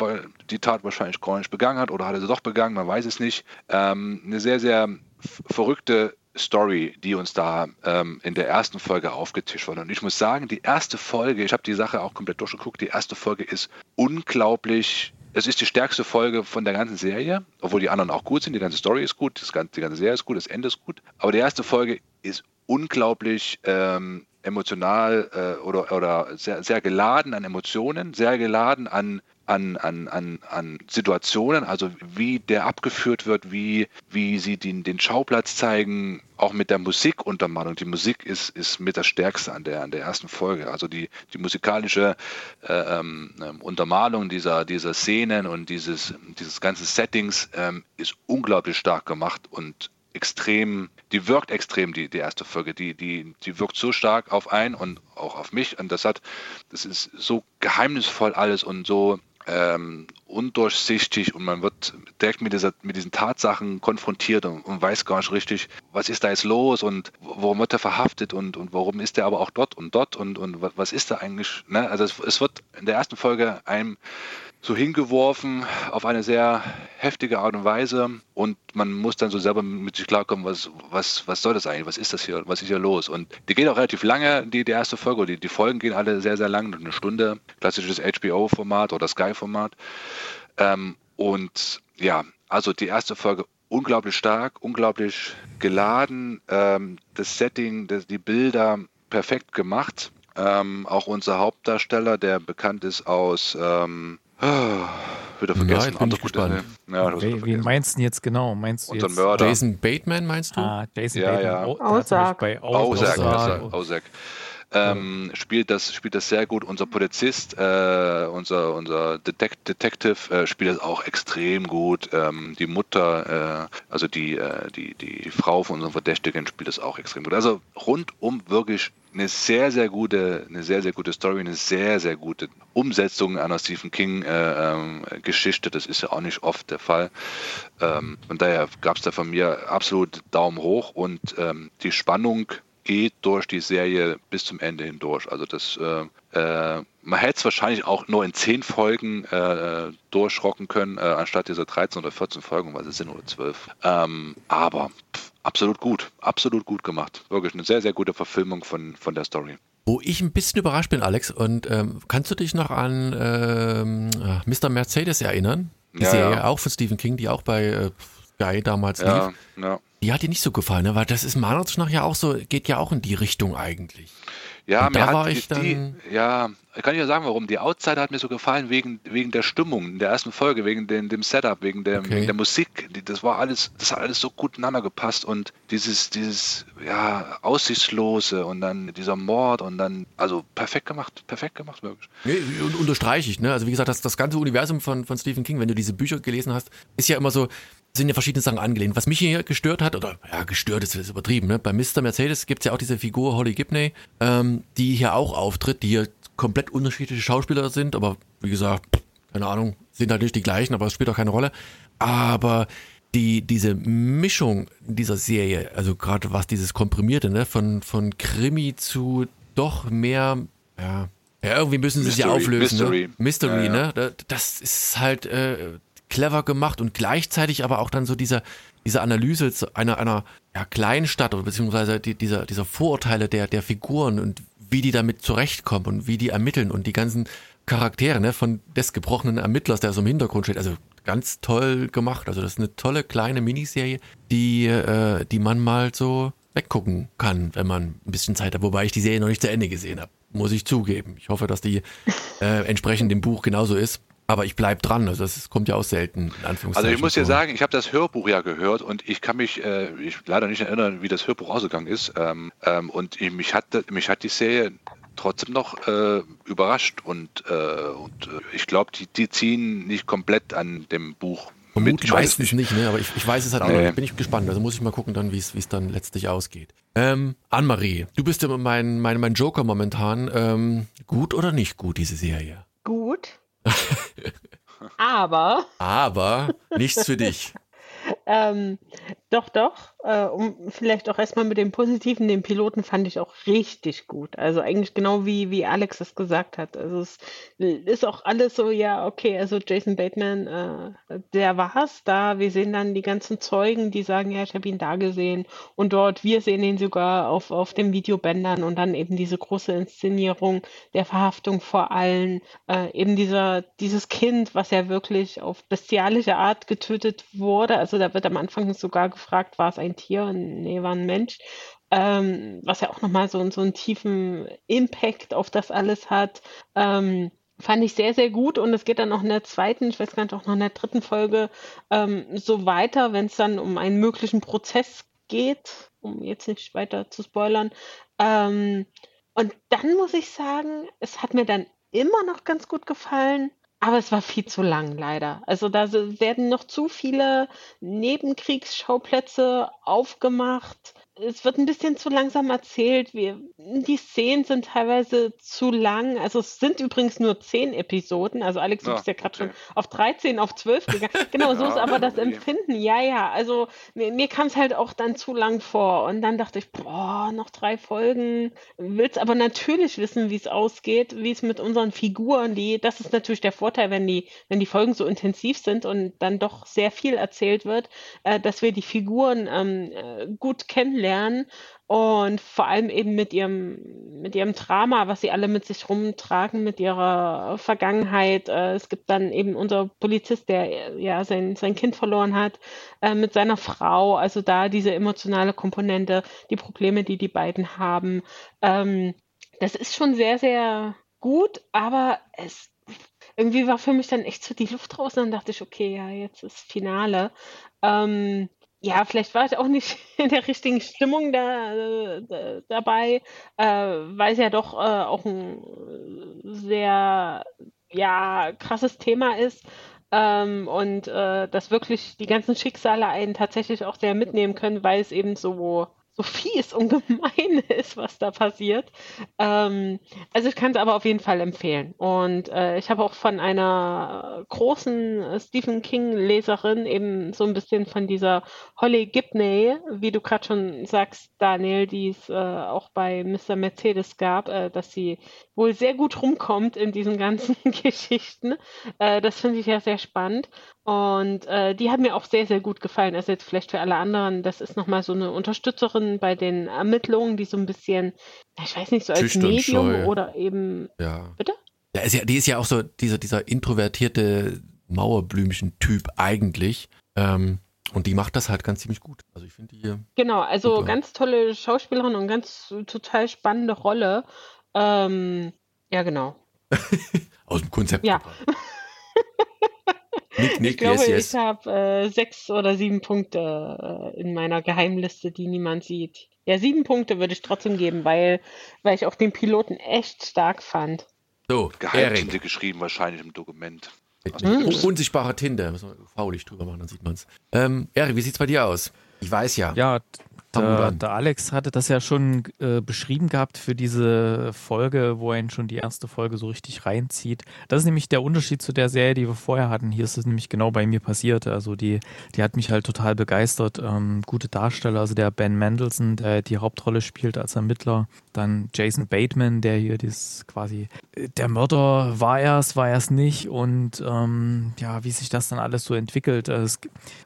die Tat wahrscheinlich gar nicht begangen hat oder hat er sie doch begangen, man weiß es nicht. Ähm, eine sehr, sehr verrückte Story, die uns da ähm, in der ersten Folge aufgetischt wurde. Und ich muss sagen, die erste Folge, ich habe die Sache auch komplett durchgeguckt, die erste Folge ist unglaublich. Es ist die stärkste Folge von der ganzen Serie, obwohl die anderen auch gut sind. Die ganze Story ist gut, das ganze, die ganze Serie ist gut, das Ende ist gut. Aber die erste Folge ist unglaublich ähm, emotional äh, oder, oder sehr, sehr geladen an Emotionen, sehr geladen an, an, an, an, an Situationen, also wie der abgeführt wird, wie, wie sie den, den Schauplatz zeigen, auch mit der Musikuntermalung. Die Musik ist, ist mit das Stärkste an der, an der ersten Folge. Also die, die musikalische äh, ähm, ähm, Untermalung dieser, dieser Szenen und dieses, dieses ganzen Settings ähm, ist unglaublich stark gemacht und extrem, die wirkt extrem, die, die erste Folge. Die, die, die wirkt so stark auf einen und auch auf mich. Und das hat, das ist so geheimnisvoll alles und so ähm, undurchsichtig und man wird direkt mit, dieser, mit diesen Tatsachen konfrontiert und, und weiß gar nicht richtig, was ist da jetzt los und warum wird er verhaftet und, und warum ist er aber auch dort und dort und, und wa- was ist da eigentlich. Ne? Also es, es wird in der ersten Folge einem so hingeworfen auf eine sehr heftige Art und Weise. Und man muss dann so selber mit sich klarkommen, was, was, was soll das eigentlich, was ist das hier, was ist hier los? Und die geht auch relativ lange, die, die erste Folge, die, die Folgen gehen alle sehr, sehr lang, eine Stunde, klassisches HBO-Format oder Sky-Format. Ähm, und ja, also die erste Folge unglaublich stark, unglaublich geladen, ähm, das Setting, das, die Bilder perfekt gemacht. Ähm, auch unser Hauptdarsteller, der bekannt ist aus ähm, ah, wieder vergessen. ich gespannt. Ja, du hast wieder Wen, vergessen. meinst du denn jetzt genau? Meinst du jetzt? Mörder. Jason Bateman meinst du? Ah, Jason Ja, Bateman. ja. Oh, Aussag. bei Aussag. Ausak, Ausak. Ähm, spielt, das, spielt das sehr gut. Unser Polizist, äh, unser, unser Detect Detective äh, spielt das auch extrem gut. Ähm, die Mutter, äh, also die, äh, die, die Frau von unserem Verdächtigen spielt das auch extrem gut. Also rundum wirklich eine sehr, sehr gute, eine sehr, sehr gute Story, eine sehr, sehr gute Umsetzung einer Stephen King äh, ähm. Das ist ja auch nicht oft der Fall. Ähm, von daher gab es da von mir absolut Daumen hoch und ähm, die Spannung geht durch die Serie bis zum Ende hindurch. Also das, äh, äh, man hätte es wahrscheinlich auch nur in zehn Folgen äh, durchrocken können, äh, anstatt dieser 13 oder 14 Folgen, was es sind, oder 12. Ähm, aber pff, absolut gut, absolut gut gemacht. Wirklich eine sehr, sehr gute Verfilmung von, von der Story. Wo ich ein bisschen überrascht bin, Alex, und ähm, kannst du dich noch an ähm, ah, Mr. Mercedes erinnern? Die Ja, Serie ja. auch von Stephen King, die auch bei äh, Sky damals Ja, lief. ja. Die hat dir nicht so gefallen, ne? weil das ist meiner Ansicht nach ja auch so, geht ja auch in die Richtung eigentlich. Ja, Und mir da hat war die, ich dann- die, ja, ich kann ja sagen, warum. Die Outsider hat mir so gefallen wegen, wegen der Stimmung in der ersten Folge, wegen dem, dem Setup, wegen, dem, Okay. der Musik. Das war alles, das hat alles so gut ineinander gepasst und dieses, dieses, ja, aussichtslose und dann dieser Mord und dann, also perfekt gemacht, perfekt gemacht, wirklich. Nee, und unterstreiche ich, ne? Also wie gesagt, das, das ganze Universum von, von Stephen King, wenn du diese Bücher gelesen hast, ist ja immer so, sind ja verschiedene Sachen angelehnt. Was mich hier gestört hat, oder ja, gestört ist, ist übertrieben, ne? Bei Mr. Mercedes gibt's ja auch diese Figur Holly Gibney, ähm, die hier auch auftritt, die hier komplett unterschiedliche Schauspieler sind, aber wie gesagt, keine Ahnung, sind halt nicht die gleichen, aber es spielt auch keine Rolle. Aber die, diese Mischung dieser Serie, also gerade was dieses Komprimierte, ne, von, von Krimi zu doch mehr, ja, ja irgendwie müssen sie es ja auflösen. Mystery. Ne? Mystery, Ja, ja. ne? Da- Das ist halt äh, clever gemacht und gleichzeitig aber auch dann so dieser, diese Analyse zu einer, einer ja, kleinen Stadt oder beziehungsweise die, dieser, dieser Vorurteile der, der Figuren und wie die damit zurechtkommen und wie die ermitteln und die ganzen Charaktere, ne, von des gebrochenen Ermittlers, der so im Hintergrund steht. Also ganz toll gemacht. Also das ist eine tolle kleine Miniserie, die, äh, die man mal so weggucken kann, wenn man ein bisschen Zeit hat. Wobei ich die Serie noch nicht zu Ende gesehen habe, muss ich zugeben. Ich hoffe, dass die äh, entsprechend dem Buch genauso ist. Aber ich bleib dran. Also das kommt ja auch selten. In Anführungszeichen Also ich muss dir sagen, ich habe das Hörbuch ja gehört und ich kann mich äh, ich leider nicht erinnern, wie das Hörbuch ausgegangen ist. Ähm, ähm, und ich, mich, hat, mich hat die Serie trotzdem noch äh, überrascht und, äh, und äh, ich glaube, die, die ziehen nicht komplett an dem Buch mit. Vermutlich Ich weiß meistens nicht, ne? aber ich, ich weiß es halt auch Nee. Bin ich gespannt. Also muss ich mal gucken, dann, wie es wie es dann letztlich ausgeht. Ähm, Anne-Marie, du bist ja mein, mein, mein Joker momentan. Ähm, gut oder nicht gut, diese Serie? Gut. Aber Aber nichts für dich. Ähm, doch, doch. Äh, um vielleicht auch erstmal mit dem Positiven, den Piloten fand ich auch richtig gut. Also eigentlich genau wie, wie Alex es gesagt hat. Also es ist auch alles so, ja, okay, also Jason Bateman, äh, der war's da. Wir sehen dann die ganzen Zeugen, die sagen, ja, ich habe ihn da gesehen. Und dort, wir sehen ihn sogar auf, auf den Videobändern und dann eben diese große Inszenierung der Verhaftung vor allen. Äh, eben dieser, dieses Kind, was ja wirklich auf bestialische Art getötet wurde. Also da wird am Anfang sogar gefragt, war es ein Tier? Nee, war ein Mensch. Ähm, was ja auch nochmal so, so einen tiefen Impact auf das alles hat. Ähm, Fand ich sehr, sehr gut und es geht dann auch in der zweiten, ich weiß gar nicht, auch noch in der dritten Folge ähm, so weiter, wenn es dann um einen möglichen Prozess geht, um jetzt nicht weiter zu spoilern. Ähm, und dann muss ich sagen, es hat mir dann immer noch ganz gut gefallen, aber es war viel zu lang, leider. Also da werden noch zu viele Nebenkriegsschauplätze aufgemacht. Es wird ein bisschen zu langsam erzählt. Wir, die Szenen sind teilweise zu lang. Also es sind übrigens nur zehn Episoden. Also Alex, du Ja, bist ja gerade okay. schon auf 13, auf 12 gegangen. Genau, so ist Ja, aber das. Empfinden. Ja, ja. Also mir, mir kam es halt auch dann zu lang vor. Und dann dachte ich, boah, noch drei Folgen. Willst aber natürlich wissen, wie es ausgeht, wie es mit unseren Figuren, die, das ist natürlich der Vorteil, wenn die, wenn die Folgen so intensiv sind und dann doch sehr viel erzählt wird, äh, dass wir die Figuren ähm, äh, gut kennenlernen und vor allem eben mit ihrem, mit ihrem Drama, was sie alle mit sich rumtragen, mit ihrer Vergangenheit. Äh, es gibt dann eben unser Polizist, der äh, ja sein, sein Kind verloren hat, äh, mit seiner Frau, also da diese emotionale Komponente, die Probleme, die die beiden haben. Ähm, das ist schon sehr, sehr gut, aber es irgendwie war für mich dann echt so die Luft raus und dann dachte ich, okay, ja, jetzt ist Finale. Ähm, ja, vielleicht war ich auch nicht in der richtigen Stimmung da, da, dabei, äh, weil es ja doch äh, auch ein sehr ja, krasses Thema ist. Ähm, und äh, dass wirklich die ganzen Schicksale einen tatsächlich auch sehr mitnehmen können, weil es eben so, so fies und gemein ist, was da passiert. Ähm, also ich kann es aber auf jeden Fall empfehlen. Und äh, ich habe auch von einer großen äh, Stephen King-Leserin eben so ein bisschen von dieser Holly Gibney, wie du gerade schon sagst, Daniel, die es äh, auch bei Mr. Mercedes gab, äh, dass sie wohl sehr gut rumkommt in diesen ganzen Geschichten. Äh, das finde ich ja sehr spannend. Und äh, die hat mir auch sehr, sehr gut gefallen. Also jetzt vielleicht für alle anderen, das ist nochmal so eine Unterstützerin bei den Ermittlungen, die so ein bisschen, ich weiß nicht, so als Schüchtern, Medium scheu. oder eben, Ja. bitte? Ja, ist ja, die ist ja auch so dieser, dieser introvertierte Mauerblümchen-Typ eigentlich. Ähm, und die macht das halt ganz ziemlich gut. Also ich finde die. Genau, also Super. ganz tolle Schauspielerin und ganz total spannende Rolle. Ähm, ja, genau. Aus dem Konzept. Ja. Nick, Nick, Ich glaube, yes, yes. ich habe äh, sechs oder sieben Punkte äh, in meiner Geheimliste, die niemand sieht. Ja, sieben Punkte würde ich trotzdem geben, weil, weil ich auch den Piloten echt stark fand. So, Geheimtinte geschrieben wahrscheinlich im Dokument. Mit Hm. un unsichtbarer Tinte. Müssen wir faulig drüber machen, dann sieht man's. Ähm, Erik, wie sieht's bei dir aus? Ich weiß ja. Ja, Der, der, Alex hatte das ja schon äh, beschrieben gehabt für diese Folge, wo er ihn schon die erste Folge so richtig reinzieht. Das ist nämlich der Unterschied zu der Serie, die wir vorher hatten. Hier ist es nämlich genau bei mir passiert. Also die, die hat mich halt total begeistert. Ähm, gute Darsteller, also der Ben Mendelssohn, der die Hauptrolle spielt als Ermittler. Dann Jason Bateman, der hier das quasi äh, der Mörder war er es, war er es nicht und ähm, ja, wie sich das dann alles so entwickelt. Also es,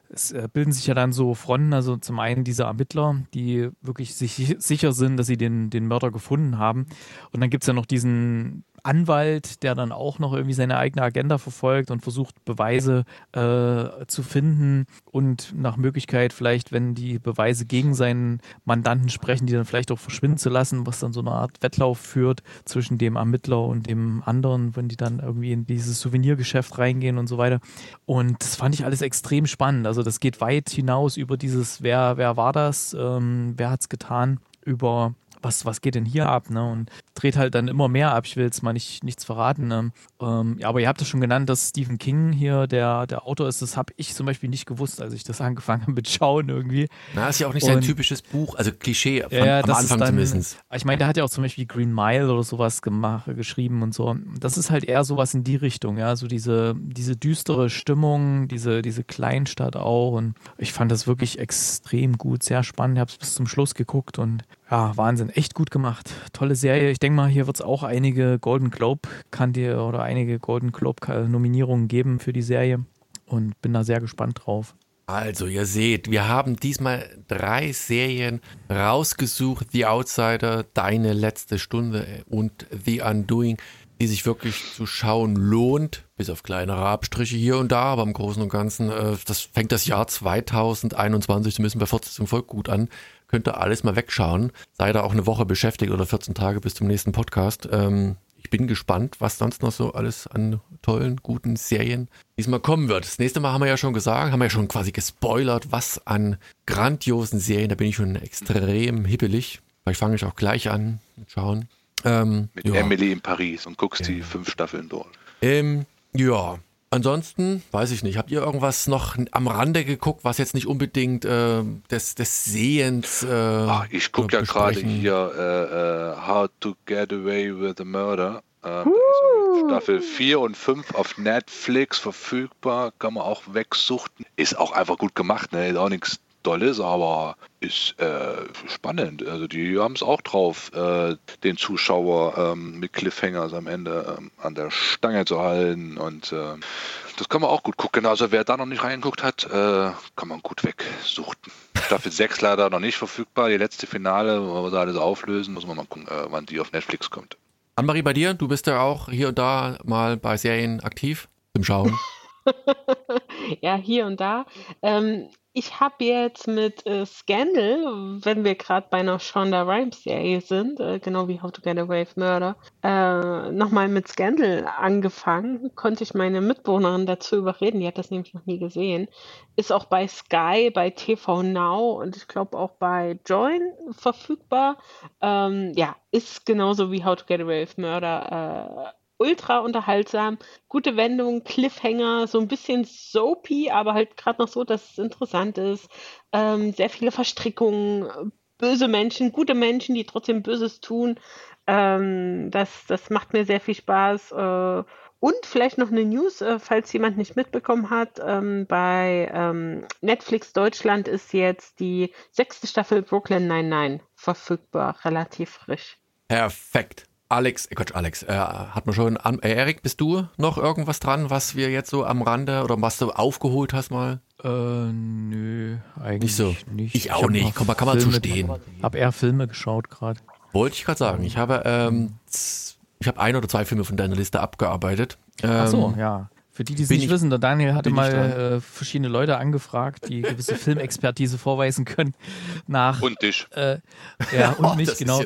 es äh, bilden sich ja dann so Fronten, also zum einen diese Ermittler, die wirklich sich sicher sind, dass sie den, den Mörder gefunden haben. Und dann gibt es ja noch diesen Anwalt, der dann auch noch irgendwie seine eigene Agenda verfolgt und versucht, Beweise äh, zu finden und nach Möglichkeit vielleicht, wenn die Beweise gegen seinen Mandanten sprechen, die dann vielleicht auch verschwinden zu lassen, was dann so eine Art Wettlauf führt zwischen dem Ermittler und dem anderen, wenn die dann irgendwie in dieses Souvenirgeschäft reingehen und so weiter. Und das fand ich alles extrem spannend. Also das geht weit hinaus über dieses, wer, wer war das, ähm, wer es getan, über was, was geht denn hier ab? Ne? Und dreht halt dann immer mehr ab. Ich will jetzt mal nicht, nichts verraten. Ne? Ähm, ja, aber ihr habt es schon genannt, dass Stephen King hier der, der Autor ist. Das habe ich zum Beispiel nicht gewusst, als ich das angefangen habe mit Schauen irgendwie. Na, ist ja auch nicht und, sein typisches Buch, also Klischee von, ja, am Anfang dann, zumindest. Ich meine, der hat ja auch zum Beispiel Green Mile oder sowas gemacht, geschrieben und so. Das ist halt eher sowas in die Richtung, ja, so diese, diese düstere Stimmung, diese, diese Kleinstadt auch. Und ich fand das wirklich extrem gut, sehr spannend. Ich habe es bis zum Schluss geguckt und ja, Wahnsinn, echt gut gemacht. Tolle Serie. Ich denke mal, hier wird es auch einige Golden Globe Kante oder einige Golden Globe Nominierungen geben für die Serie und bin da sehr gespannt drauf. Also, ihr seht, wir haben diesmal drei Serien rausgesucht: The Outsider, Deine letzte Stunde und The Undoing, die sich wirklich zu schauen lohnt, bis auf kleinere Abstriche hier und da, aber im Großen und Ganzen, äh, das fängt das Jahr 2021 zumindest bei Fortsetzung voll gut an könnt ihr alles mal wegschauen. Sei da auch eine Woche beschäftigt oder 14 Tage bis zum nächsten Podcast. Ähm, ich bin gespannt, was sonst noch so alles an tollen, guten Serien diesmal kommen wird. Das nächste Mal haben wir ja schon gesagt, haben wir ja schon quasi gespoilert, was an grandiosen Serien, da bin ich schon extrem hippelig. Vielleicht fange ich auch gleich an und schauen. Ähm, Mit ja. Emily in Paris und guckst ja. die fünf Staffeln durch. Ähm, ja, Ansonsten weiß ich nicht. Habt ihr irgendwas noch am Rande geguckt, was jetzt nicht unbedingt äh, des, des Sehens? Äh, Ach, ich gucke ja gerade hier äh, äh, How to Get Away with a Murder. Uh. Staffel 4 und 5 auf Netflix verfügbar, kann man auch wegsuchten. Ist auch einfach gut gemacht, ne? Ist auch nichts Dolles, aber ist äh, spannend. Also die haben es auch drauf, äh, den Zuschauer ähm, mit Cliffhangers am Ende ähm, an der Stange zu halten und äh, das kann man auch gut gucken. Also wer da noch nicht reingeguckt hat, äh, kann man gut wegsuchten. Staffel 6 leider noch nicht verfügbar. Die letzte Finale, wo wir da alles auflösen, muss man mal gucken, äh, wann die auf Netflix kommt. Annemarie, bei dir, du bist ja auch hier und da mal bei Serien aktiv zum Schauen. ja, hier und da. Ähm, ich habe jetzt mit äh, Scandal, wenn wir gerade bei einer Shonda Rhimes-Serie sind, äh, genau wie How to Get Away with Murder, äh, nochmal mit Scandal angefangen. Konnte ich meine Mitbewohnerin dazu überreden, die hat das nämlich noch nie gesehen. Ist auch bei Sky, bei TV Now und ich glaube auch bei Join verfügbar. Ähm, ja, ist genauso wie How to Get Away with Murder äh, ultra unterhaltsam. Gute Wendung, Cliffhanger, so ein bisschen soapy, aber halt gerade noch so, dass es interessant ist. Ähm, sehr viele Verstrickungen, böse Menschen, gute Menschen, die trotzdem Böses tun. Ähm, das, das macht mir sehr viel Spaß. Äh, und vielleicht noch eine News, äh, falls jemand nicht mitbekommen hat. Ähm, bei ähm, Netflix Deutschland ist jetzt die sechste Staffel Brooklyn 99 verfügbar, relativ frisch. Perfekt. Alex, äh, Quatsch, Alex, äh, hat man schon, an, äh, Erik, bist du noch irgendwas dran, was wir jetzt so am Rande oder was du aufgeholt hast mal? Äh, nö, eigentlich nicht. So. nicht. Ich auch ich nicht, komm, kann man zu stehen. Hab eher Filme geschaut gerade. Wollte ich gerade sagen, ich habe, ähm, ich habe ein oder zwei Filme von deiner Liste abgearbeitet. Ähm, Ach so, ähm, ja. Für die, die es nicht ich, wissen, der Daniel hatte mal äh, verschiedene Leute angefragt, die gewisse Filmexpertise vorweisen können. Nach, und dich. Äh, ja, und oh, mich, genau.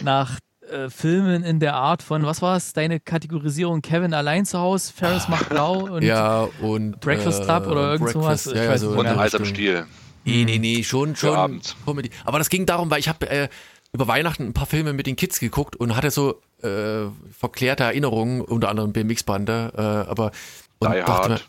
Nach äh, Filmen in der Art von, was war es, deine Kategorisierung Kevin allein zu Hause, Ferris macht blau und, ja, und Breakfast Club oder irgend sowas. Ja, ja, so und Eis am Stiel. Nee, nee, nee, schon, schon Comedy. Aber das ging darum, weil ich habe äh, über Weihnachten ein paar Filme mit den Kids geguckt und hatte so äh, verklärte Erinnerungen, unter anderem BMX-Bande, äh, aber und Die dachte Hard. Ja,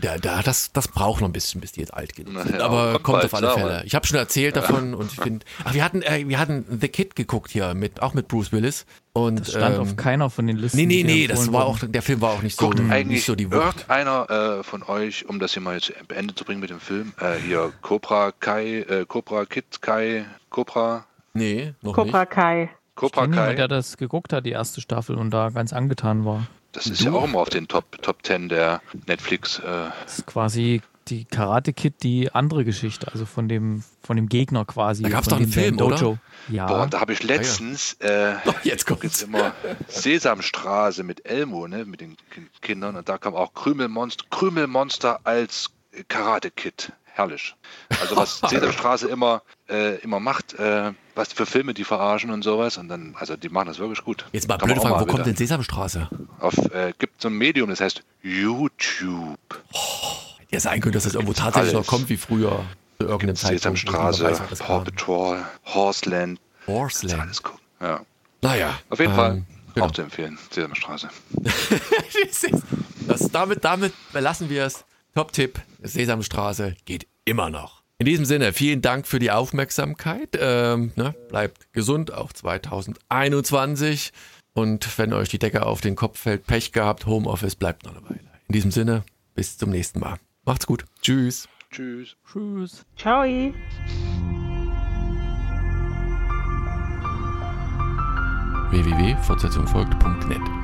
da, da, das, das braucht noch ein bisschen, bis die jetzt alt genug sind. Naja, aber kommt kommt auf alle Fälle. Ich habe schon erzählt davon und ich finde. Ach, wir hatten, äh, wir hatten The Kid geguckt hier, mit, auch mit Bruce Willis. Und, Das stand ähm, auf keiner von den Listen. Nee, nee, nee, das war auch, der Film war auch nicht so, Guckt nicht eigentlich so die Wucht. irgendeiner äh, von euch, um das hier mal zu Ende zu bringen mit dem Film, äh, hier Cobra Kai, äh, Cobra Kid Kai, Cobra, Nee, noch Cobra nicht. Kai. Cobra Kai. der das geguckt hat, die erste Staffel und da ganz angetan war. Das ist ja auch immer auf den Top, Top 10 der Netflix. Äh, Das ist quasi die Karate Kid, die andere Geschichte, also von dem, von dem Gegner quasi. Da gab's von doch einen Film, Dojo. oder? Ja. Boah, und da habe ich letztens, äh, Oh, jetzt guck kommt's. jetzt immer Sesamstraße mit Elmo, ne, mit den Ki- Kindern und da kam auch Krümelmonster, Krümelmonster als Karate Kid. Herrlich. Also was Sesamstraße immer, äh, immer macht, äh, was für Filme die verarschen und sowas und dann, also die machen das wirklich gut. Jetzt mal Kann blöde Frage, wo mal kommt denn Sesamstraße? Auf, äh, gibt so ein Medium, das heißt YouTube. Ja, sein könnte, dass das irgendwo tatsächlich Alles. noch kommt wie früher. Zu irgendeinem Zeitpunkt. wo Sesamstraße, Paw. Patrol, Horseland, Horseland. alles gucken. Ja. Naja. Auf jeden ähm, Fall genau. auch zu empfehlen, Sesamstraße. das, damit, damit belassen wir es. Top-Tipp, Sesamstraße geht immer noch. In diesem Sinne, vielen Dank für die Aufmerksamkeit. Ähm, ne, bleibt gesund, auch 2021. Und wenn euch die Decke auf den Kopf fällt, Pech gehabt, Homeoffice bleibt noch eine Weile. In diesem Sinne, bis zum nächsten Mal. Macht's gut. Tschüss. Tschüss. Tschüss. Ciao. www.fortsetzungfolgt.net